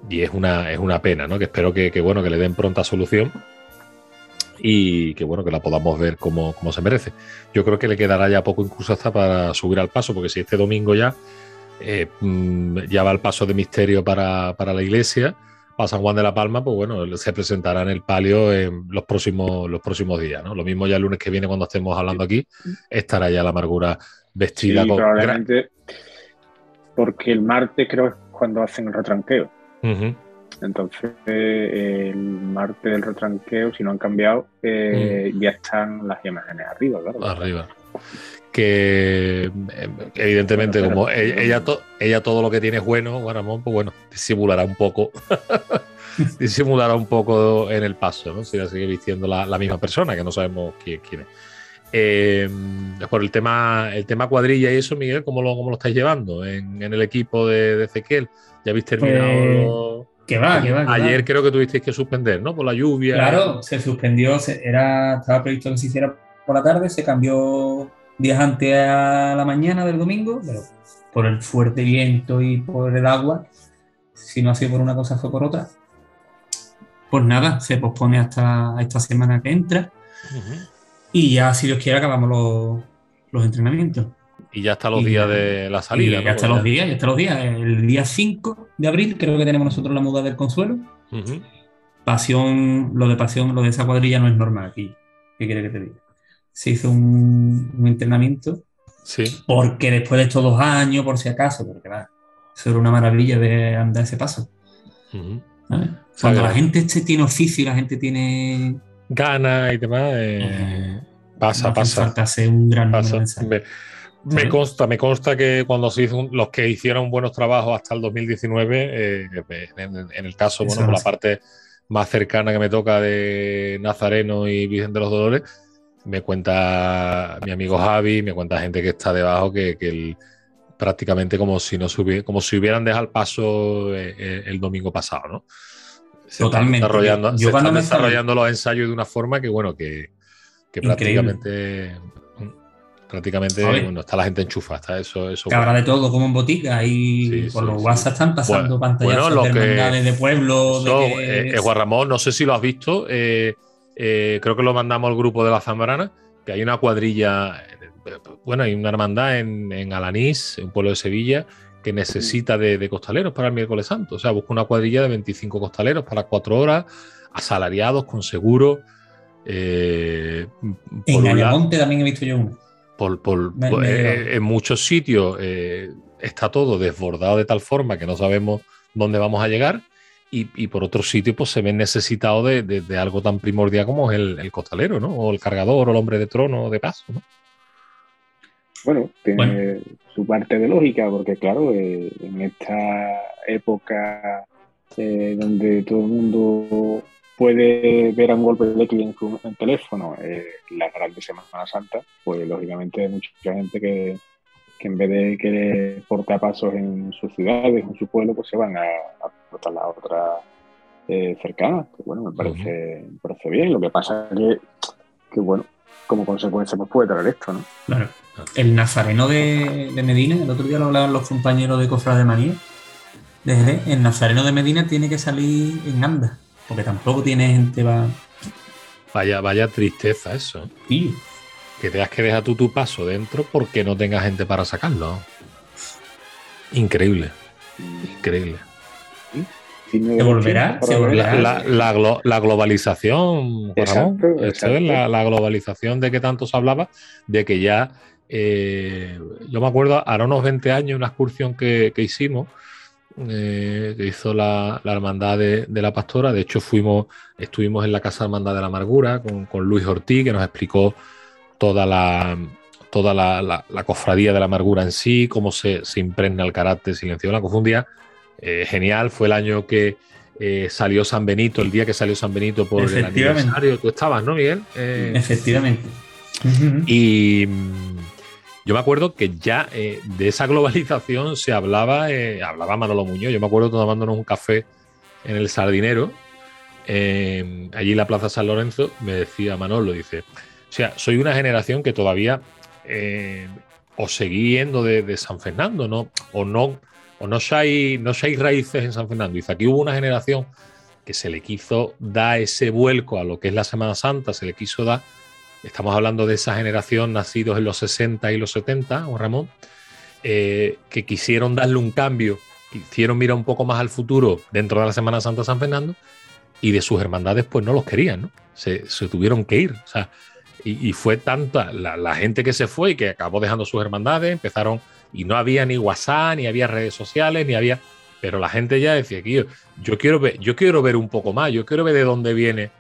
Y es una, es una pena, ¿no? Que espero que, que, bueno, que le den pronta solución y que bueno, que la podamos ver como, como se merece. Yo creo que le quedará ya poco incluso hasta para subir al paso, porque si este domingo ya eh, mm, ya va el paso de misterio para, para la iglesia, para San Juan de la Palma, pues bueno, se presentará en el palio en los próximos, los próximos días, ¿no? Lo mismo ya el lunes que viene cuando estemos hablando aquí, estará ya la amargura vestida sí, con... probablemente porque el martes creo que es cuando hacen el retranqueo. Entonces, eh, el martes del retranqueo, si no han cambiado, eh, Mm. ya están las imágenes arriba, claro. arriba. Que eh, evidentemente, Bueno, como pero- ella, ella to- ella todo lo que tiene es bueno, Juan Ramón, pues bueno, disimulará un poco, (laughs) disimulará un poco en el paso, ¿no? Si la sigue vistiendo la, la misma persona, que no sabemos quién, quién es. Eh, por el tema, el tema cuadrilla y eso, Miguel, ¿cómo lo, cómo lo estáis llevando en, en el equipo de, de Ezequiel? ¿Ya habéis terminado? Pues, lo- que va, que va. que va. Ayer creo que tuvisteis que suspender, ¿no? Por la lluvia. Claro, se suspendió, se- era, estaba previsto que se hiciera por la tarde, se cambió días antes a la mañana del domingo, pero por el fuerte viento y por el agua, si no ha sido por una cosa fue por otra, pues nada, se pospone hasta esta semana que entra. Y ya, si Dios quiere, acabamos los, los entrenamientos. Y ya hasta los días de la salida. Y ya hasta los días, ya hasta los días. El día 5 de abril creo que tenemos nosotros la muda del consuelo. Pasión, lo de pasión, lo de esa cuadrilla no es normal aquí. ¿Qué quiere que te diga? Se hizo un, un entrenamiento. Sí. Porque después de estos dos años, por si acaso, porque va, eso era una maravilla de andar ese paso. Cuando la gente este tiene oficio y la gente tiene ganas y demás, eh, pasa, no pasa. un gran. Me, consta, me consta que cuando se hizo un- los que hicieron buenos trabajos hasta el 2019, eh, en, en el caso, Eso bueno, por la parte más cercana que me toca de Nazareno y Virgen de los Dolores, me cuenta mi amigo Javi, me cuenta gente que está debajo que, que el- prácticamente como si no como si hubieran dejado el paso eh, eh, el domingo pasado, ¿no? Se Totalmente. Están desarrollando, Yo se cuando están me estaba- desarrollando los ensayos de una forma que, bueno, que, prácticamente, prácticamente, A ver. bueno, está la gente enchufa, está eso, eso. Que habrá de todo como en botica y Sí, por sí, los sí. WhatsApp están pasando Bueno, pantallazos bueno, lo de de pueblo. de que- eh, eh, Juan Ramón, no sé si lo has visto, eh, creo que lo mandamos al grupo de la Zambrana, que hay una cuadrilla, bueno, hay una hermandad en, en Alanís, un pueblo de Sevilla, que necesita de, de costaleros para el miércoles santo. O sea, busca una cuadrilla de 25 costaleros para cuatro horas, asalariados, con seguro. eh, en Ayamonte también he visto yo uno. por, por- Me- por- me eh, en muchos sitios eh, está todo desbordado de tal forma que no sabemos dónde vamos a llegar y, y por otros sitios pues se ven necesitados de, de- de algo tan primordial como es el, el costalero, ¿no? O el cargador o el hombre de trono de paso, ¿no? Bueno, tiene Bueno. su parte de lógica, porque claro, eh, en esta época eh, donde todo el mundo puede ver a un golpe de clic en su en teléfono eh, la grande Semana Santa, pues lógicamente hay mucha gente que, que en vez de querer portapasos en sus ciudades, en su pueblo, pues se van a, a portar la otra eh, cercana. Que bueno, me parece, me parece bien. Lo que pasa es que, que, bueno, como consecuencia pues puede traer esto, ¿no? Claro. El nazareno de, de Medina, el otro día lo hablaban los compañeros de Cofra de Jerez, el nazareno de Medina tiene que salir en anda, porque tampoco tiene gente va. Vaya, vaya tristeza eso. ¿eh? Tío, Que tengas que dejar tú tu paso dentro porque no tengas gente para sacarlo. Increíble, increíble. Se volverá, se. La, volverá. la- la glo- la globalización, Exacto, Ramón. Exacto. es la, la globalización de que tanto se hablaba, de que ya, eh, yo me acuerdo, ahora unos 20 años, una excursión que, que hicimos, eh, que hizo la, la Hermandad de, de la Pastora, de hecho fuimos, estuvimos en la Casa Hermandad de la Amargura con, con Luis Ortiz, que nos explicó toda la toda la, la- la cofradía de la amargura en sí, cómo se, se impregna el carácter silencioso de la confundía. Eh, genial, fue el año que eh, salió San Benito, el día que salió San Benito por el aniversario. Tú estabas, ¿no, Miguel? Eh, efectivamente. y yo me acuerdo que ya eh, de esa globalización se hablaba, eh, hablaba Manolo Muñoz. Yo me acuerdo tomándonos un café en el Sardinero, eh, allí en la Plaza San Lorenzo, me decía Manolo, dice, o sea, soy una generación que todavía eh, os seguí yendo de, San Fernando, ¿no? O no, o no seáis, no seáis raíces en San Fernando. Dice, aquí hubo una generación que se le quiso dar ese vuelco a lo que es la Semana Santa, se le quiso dar Estamos hablando de esa generación nacidos en los 60 y los 70, o Ramón, eh, que quisieron darle un cambio, quisieron mirar un poco más al futuro dentro de la Semana Santa San Fernando y de sus hermandades pues no los querían, ¿no? Se, tuvieron que ir. O sea, y, fue tanta la, gente que se fue y que acabó dejando sus hermandades, empezaron y no había ni WhatsApp, ni había redes sociales, ni había... Pero la gente ya decía yo, yo, quiero ver, yo quiero ver un poco más, yo quiero ver de dónde viene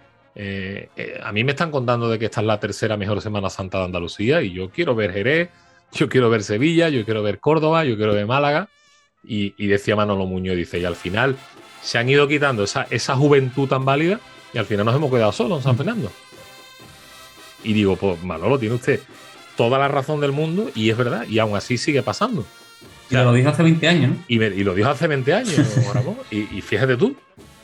eh, eh, a mí me están contando de que esta es la tercera mejor Semana Santa de Andalucía y yo quiero ver Jerez, yo quiero ver Sevilla, yo quiero ver Córdoba, yo quiero ver Málaga. Y, y decía Manolo Muñoz, dice, y al final se han ido quitando esa, esa juventud tan válida y al final nos hemos quedado solos en San Fernando. Y digo, pues Manolo, tiene usted toda la razón del mundo y es verdad, y aún así sigue pasando. Y lo dijo hace 20 años, ¿no? Y, me- y lo dijo hace 20 años, (laughs) Ramón. y, y fíjate tú,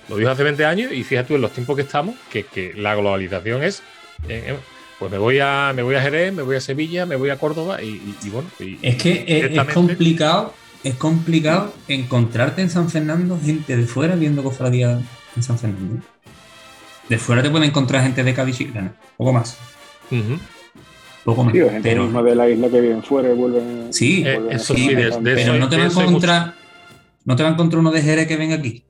lo dijo hace 20 años y fíjate tú en los tiempos que estamos, que, que la globalización es, eh, eh, pues me voy, a, me voy a Jerez, me voy a Sevilla, me voy a Córdoba y, y- y bueno. y- Es que es, complicado, es complicado encontrarte en San Fernando gente de fuera viendo cofradía en San Fernando. De fuera te puede encontrar gente de Cádiz poco más. Poco más. Sí, gente pero, misma de la isla que viven fuera y vuelven. Sí, Eh, vuelven eso sí, de- de Santa. eso pero no te va a encontrar. No te va a encontrar uno de Jerez que venga aquí.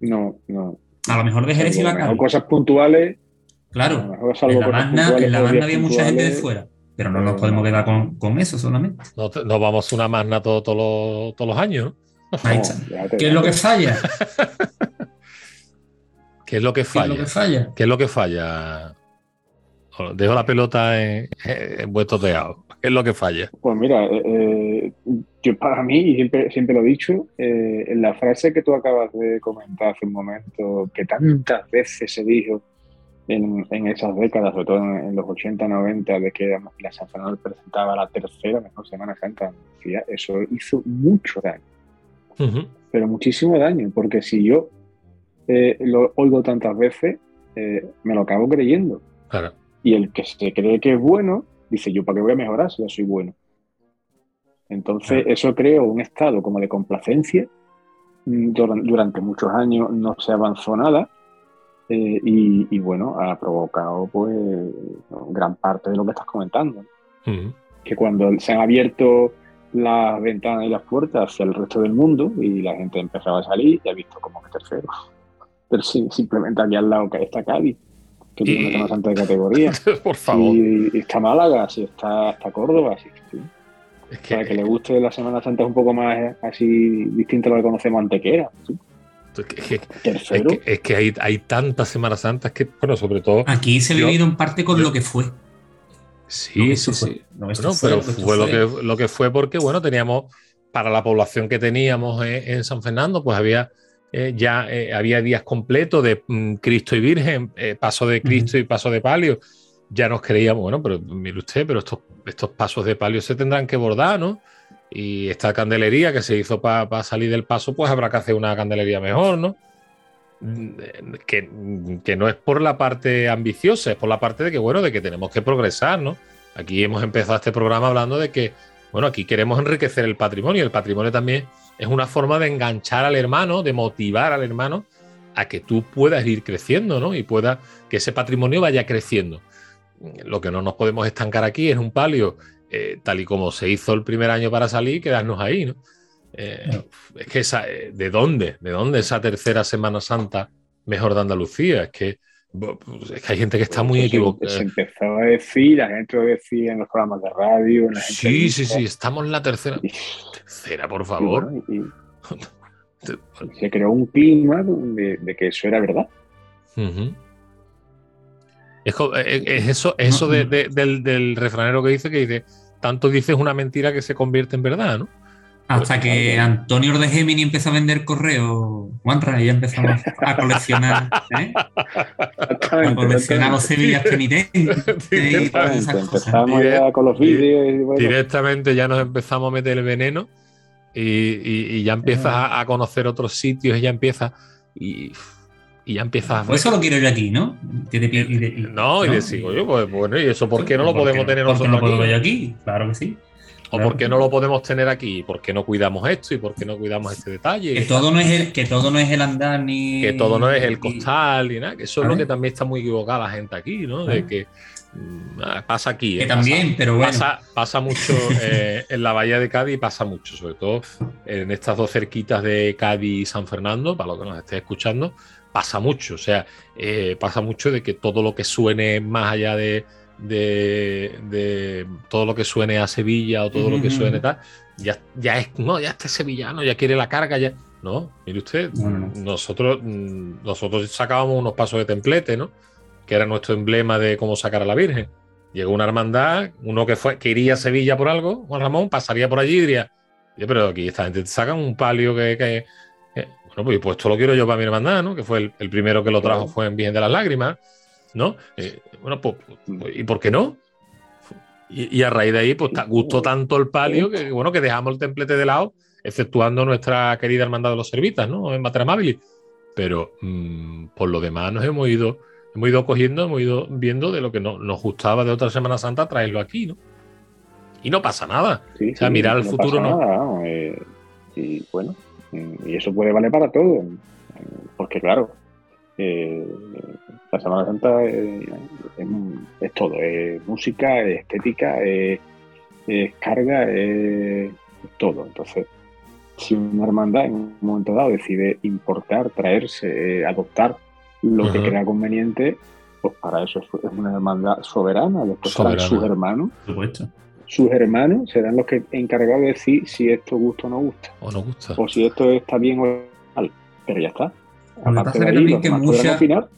No, no. A lo mejor de Jerez sí A cosas puntuales. a lo Claro. mejor salvo En la puntuales en la días había mucha gente de fuera. Pero no nos podemos quedar con, con eso solamente. No, no vamos a una magna todo- todos los- todos los años, ¿no? Ahí está. déjate, ¿Qué es lo que falla? (laughs) ¿Qué es lo que ¿Qué es lo falla? que falla? ¿Qué es lo que falla? Dejo la pelota en, en vuestro teado. ¿Qué es lo que falla? Pues mira, eh, eh, yo para mí, y siempre, siempre lo he dicho, eh, en la frase que tú acabas de comentar hace un momento, que tantas veces se dijo en, en esas décadas, sobre todo en, en los 80, 90, de que la San Fernando presentaba la tercera mejor Semana Santa Andalucía, eso hizo mucho daño, pero muchísimo daño, porque si yo eh, lo oigo tantas veces, eh, me lo acabo creyendo. Claro. Y el que se cree que es bueno, dice, yo para qué voy a mejorar si ya soy bueno. Entonces, eso creó un estado como de complacencia. Mm, Duran- Durante muchos años no se avanzó nada. eh, y, y, bueno, ha provocado pues gran parte de lo que estás comentando. Ujú. Que cuando se han abierto las ventanas y las puertas hacia el resto del mundo y la gente empezaba a salir, ya ha visto como que tercero. (laughs) Pero sí, simplemente aquí al lado que está Cádiz, que tiene Y- una Semana Santa de categoría. (laughs) Por favor. Y está Málaga, si está, está Córdoba, si sí. Es que, Para que le guste la Semana Santa es un poco más eh, así distinto a lo que conocemos antes que era. ¿sí? es que- es Tercero. que- es que hay, hay tantas Semanas Santas que, bueno, sobre todo. Aquí se ha Yo- vivido en parte con yo- lo que fue. Sí, que sí, sí. fue. Lo que esto Bueno, fue, pero fue lo que, lo que fue porque, bueno, teníamos, para la población que teníamos en, en San Fernando, pues había eh, ya eh, había días completos de mm, Cristo y Virgen, eh, paso de Cristo y paso de palio. Ya nos creíamos, bueno, pero mire usted, pero estos, estos pasos de palio se tendrán que bordar, ¿no? Y esta candelería que se hizo para salir del paso, pues habrá que hacer una candelería mejor, ¿no? Mm, Que, que no es por la parte ambiciosa, es por la parte de que, bueno, de que tenemos que progresar, ¿no? Aquí hemos empezado este programa hablando de que, bueno, aquí queremos enriquecer el patrimonio. El patrimonio también es una forma de enganchar al hermano, de motivar al hermano a que tú puedas ir creciendo, ¿no? Y pueda que ese patrimonio vaya creciendo. Lo que no nos podemos estancar aquí es un palio, eh, tal y como se hizo el primer año para salir, quedarnos ahí, ¿no? Eh. Es que esa, eh, ¿de dónde? ¿De dónde esa tercera Semana Santa mejor de Andalucía? Es que, es que hay gente que está muy Eso se- equivocada. Se, empezó a decir, la gente lo decía en los programas de radio, en Sí, sí, sí, estamos en la tercera. Tercera, por favor. bueno, y- (laughs) y se creó un clima de, de que eso era verdad. Es, co- es- es eso, eso de- de- del, del refranero que dice que dice, tanto dices una mentira que se convierte en verdad, ¿no? Hasta que Antonio de Gemini empezó a vender correos, Juanra, y ya empezamos a coleccionar, ¿eh? a coleccionar los Sevillas penitentes (laughs) y todas Exactamente, esas cosas. Empezamos Direct- ya con los vídeos y bueno, Directamente ya nos empezamos a meter el veneno y, y- y ya empiezas a, a conocer otros sitios y ya empiezas y, y ya empiezas Pues eso lo quiero yo aquí, ¿no? Y de- y- No, y decir, oye, pues bueno, ¿y eso por qué no lo ¿Por podemos tener ¿Por qué nosotros no puedo aquí? yo aquí? Claro que sí. ¿O por qué no lo podemos tener aquí? ¿Por qué no cuidamos esto y por qué no cuidamos este detalle? Que todo no es el, que todo no es el andar ni. que todo no es el costal ni nada, que eso es lo que también está muy equivocada la gente aquí, ¿no? De que mm, ah, pasa aquí. Que eh, también, pasa, pero bueno. Pasa, pasa mucho eh, en la bahía de Cádiz, pasa mucho, sobre todo en estas dos cerquitas de Cádiz y San Fernando, para los que nos esté escuchando, pasa mucho. O sea, eh, pasa mucho de que todo lo que suene más allá de, de, de todo lo que suene a Sevilla o todo lo que suene tal, ya, ya es, no, ya este sevillano, ya quiere la carga, ya. No, mire usted, No, no, no. nosotros, nosotros sacábamos unos pasos de templete, ¿no? Que era nuestro emblema de cómo sacar a la Virgen. Llegó una hermandad, uno que fue, que iría a Sevilla por algo, Juan Ramón, pasaría por allí y diría, "Oye, pero aquí esta gente te sacan un palio que, que- que-". bueno, pues, pues esto lo quiero yo para mi hermandad, ¿no? Que fue el, el primero que lo trajo fue en Virgen de las Lágrimas, ¿no? Eh, bueno, pues, ¿y por qué no? Y, y a raíz de ahí, pues gustó tanto el palio que, bueno, que dejamos el templete de lado, exceptuando nuestra querida hermandad de los servitas, ¿no? En Materamabili. Pero mm, por lo demás nos hemos ido, hemos ido cogiendo, hemos ido viendo de lo que no- nos gustaba de otra Semana Santa, traerlo aquí, ¿no? Y no pasa nada. Sí, O sea, sí, mirar al no futuro pasa no. nada, eh, y bueno, y eso puede valer para todo. Porque claro, eh, La Semana Santa es, es- es todo, es música, es estética, es, es carga, es, es todo. Entonces, si una hermandad en un momento dado decide importar, traerse, eh, adoptar lo que crea conveniente, pues para eso es es una hermandad soberana. Después serán Soberana. sus hermanos. Supuesto. Sus hermanos serán los que encargados de decir si esto gusta o no gusta, O nos gusta. o si esto está bien o mal. Pero ya está. Que pasa de es que ahí, también los que mucha- opinar.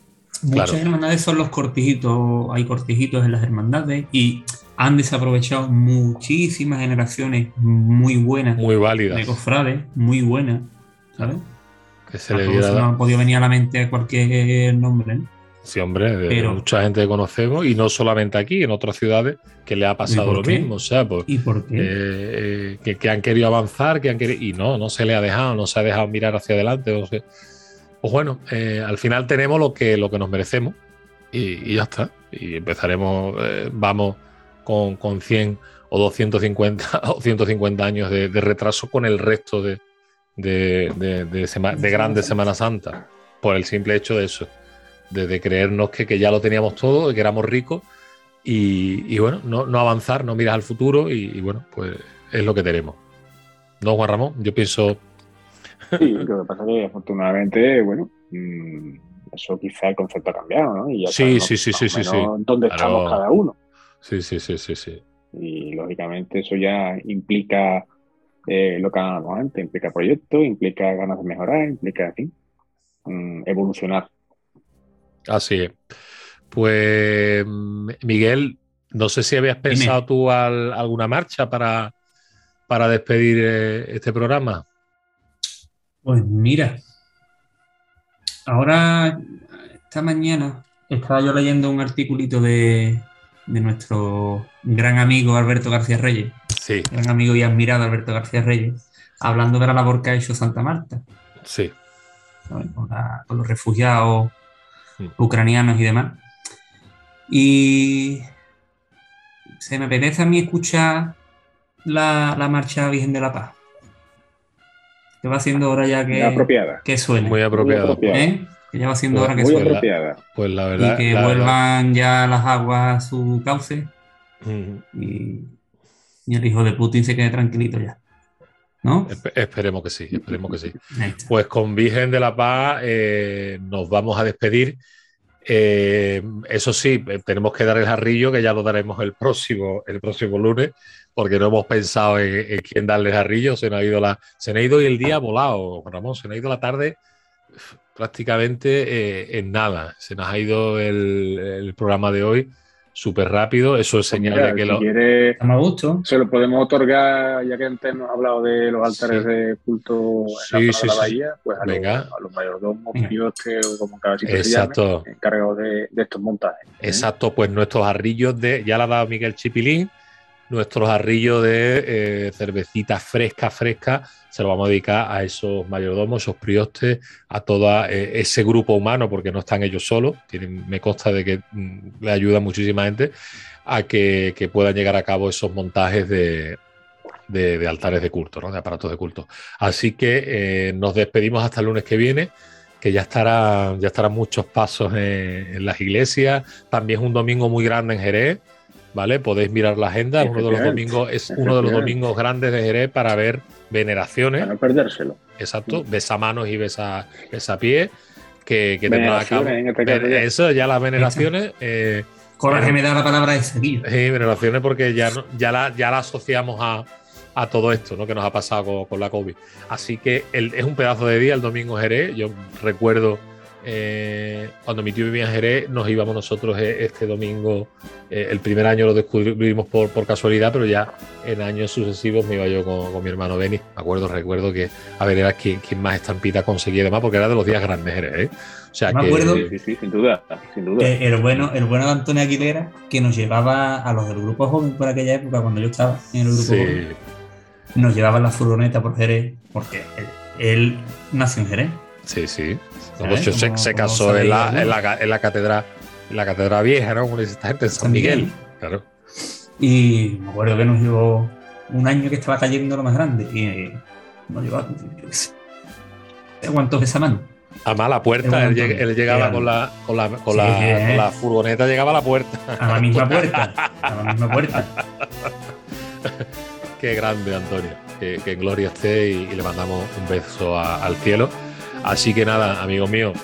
Muchas Claro. hermandades son los cortijitos, hay cortijitos en las hermandades y han desaprovechado muchísimas generaciones muy buenas Muy válidas. de cofrades, muy buenas, ¿sabes? Que se A le diera nos ha podido venir a la mente cualquier nombre, ¿no? Sí, hombre, Pero- mucha gente que conocemos y no solamente aquí, en otras ciudades que le ha pasado lo qué? mismo. O sea, pues, ¿Y por qué? eh, eh, que, que han querido avanzar, que han querido, y no, no se le ha dejado, no se ha dejado mirar hacia adelante. o sea, pues bueno, eh, al final tenemos lo que, lo que nos merecemos y, y ya está. Y empezaremos, eh, vamos con, con 100 o 250 (laughs) o 150 años de, de retraso con el resto de, de, de, sema- grandes Semana Santa, por el simple hecho de eso, de, creernos que, que ya lo teníamos todo, de que éramos ricos y, y bueno, no, no avanzar, no miras al futuro y, y bueno, pues es lo que tenemos. ¿No, Juan Ramón? Yo pienso, Sí, lo que pasa es que afortunadamente, bueno, mm, eso quizá el concepto ha cambiado, ¿no? Y ya Sí, sí, sí, sí, sí, sí. dónde Claro. estamos cada uno. sí, sí, sí, sí, sí. Y lógicamente eso ya implica eh, lo que hablábamos antes, implica proyectos, implica ganas de mejorar, implica, en fin, mm, evolucionar. Así es. Pues Miguel, no sé si habías pensado tú al- alguna marcha para, para despedir eh, este programa. Pues mira, ahora, esta mañana, estaba yo leyendo un articulito de, de nuestro gran amigo Alberto García Reyes, Sí, gran amigo y admirado Alberto García Reyes, hablando de la labor que ha hecho Santa Marta, sí. Con, la- con los refugiados ucranianos y demás. Y se me apetece a mí escuchar la, la marcha Virgen de la Paz. Que va siendo hora ya que, apropiada. que suene. Muy apropiado. ¿eh? Que ya va siendo Pues hora que Muy suene. apropiada. Pues la Y verdad. que la verdad- vuelvan ya las aguas a su cauce y, y el hijo de Putin se quede tranquilito ya. ¿No? espe- esperemos que sí, esperemos que sí. Pues con Virgen de la Paz eh, nos vamos a despedir. Eh, eso sí, eh, tenemos que dar el jarrillo, que ya lo daremos el próximo, el próximo lunes, porque no hemos pensado en, quién darle el jarrillo. Se nos ha ido la, se nos ha ido el día volado, Ramón, se nos ha ido la tarde uf, prácticamente eh, en nada. Se nos ha ido el programa de hoy súper rápido. Eso es señal Mira, de que si lo. quiere, Estamos a gusto. se lo podemos otorgar, ya que antes nos ha hablado de los altares Sí. de culto Sí, en la, zona sí, de la sí. bahía, pues a los, Venga. a los mayordomos, o como cada sitio Exacto. se llame, encargados de, de estos montajes. ¿eh? Exacto, pues nuestros jarrillos de, ya la ha dado Miguel Chipilín, nuestros jarrillos de eh, cervecita fresca, fresca, se lo vamos a dedicar a esos mayordomos, esos priostes, a todo ese grupo humano, porque no están ellos solos, me consta de que mm, le ayuda muchísima gente a que, puedan llegar a cabo esos montajes de, de- de altares de culto, ¿no? de aparatos de culto. Así que eh, nos despedimos hasta el lunes que viene que ya estará, ya estarán muchos pasos en, en las iglesias. También es un domingo muy grande en Jerez, ¿vale? Podéis mirar la agenda. Uno de los domingos es uno de los domingos grandes de Jerez para ver veneraciones, Para no perdérselo. exacto, besamanos y besa, besapiés, que, que tendrán a cabo. Este caso, ya. Eso, ya las veneraciones. (laughs) eh, Coraje me da la palabra esa, Guillo. Sí, veneraciones porque ya, ya, la, ya la asociamos a, a todo esto ¿no? que nos ha pasado con, con la COVID. Así que el- es un pedazo de día el domingo Jerez. Yo recuerdo eh, cuando mi tío vivía en Jerez, nos íbamos nosotros eh, este domingo. eh, el primer año lo descubrimos por, por casualidad, pero ya en años sucesivos me iba yo con, con mi hermano Benny. Me acuerdo, recuerdo que a ver, era quien, quien más estampita conseguía y demás, porque era de los días grandes Jerez. ¿eh? O sea Me que. acuerdo- Sí, sí, sin duda, sin duda. El bueno, el bueno de Antonio Aguilera, que nos llevaba a los del grupo joven por aquella época, cuando yo estaba en el grupo Sí, joven, nos llevaba en la furgoneta por Jerez, porque él, él nació en Jerez. Sí, sí. De hecho, se, casó en la, en, la, en la catedral, en la catedral vieja, ¿no? Como dice esta gente, en San, San Miguel. Miguel. Claro. Y me acuerdo que nos llevó un año que estaba cayendo lo más grande. Y eh, nos llevó, yo qué sé, ¿cuántos besamanos? Además, la puerta, él, él llegaba con la, con, la, con, la, con la furgoneta, llegaba a la puerta. A la misma (laughs) puerta. A la misma puerta. Qué grande, Antonio. Que, que en gloria esté y, y le mandamos un beso a- al cielo. Así que nada, amigos míos,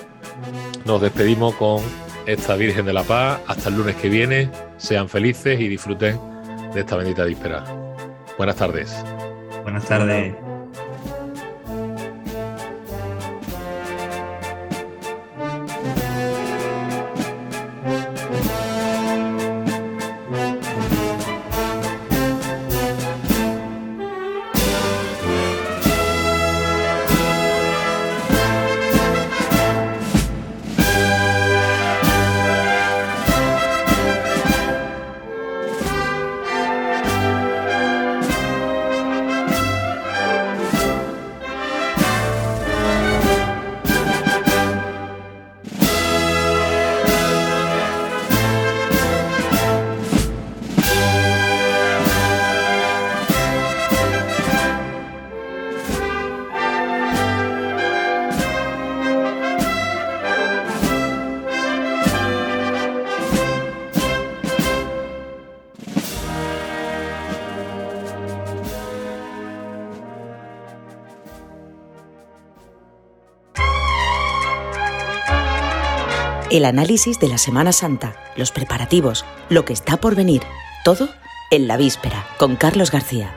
nos despedimos con esta Virgen de la Paz. Hasta el lunes que viene. Sean felices y disfruten de esta bendita víspera. Buenas tardes. Buenas tardes. El análisis de la Semana Santa, los preparativos, lo que está por venir, todo en la víspera con Carlos García.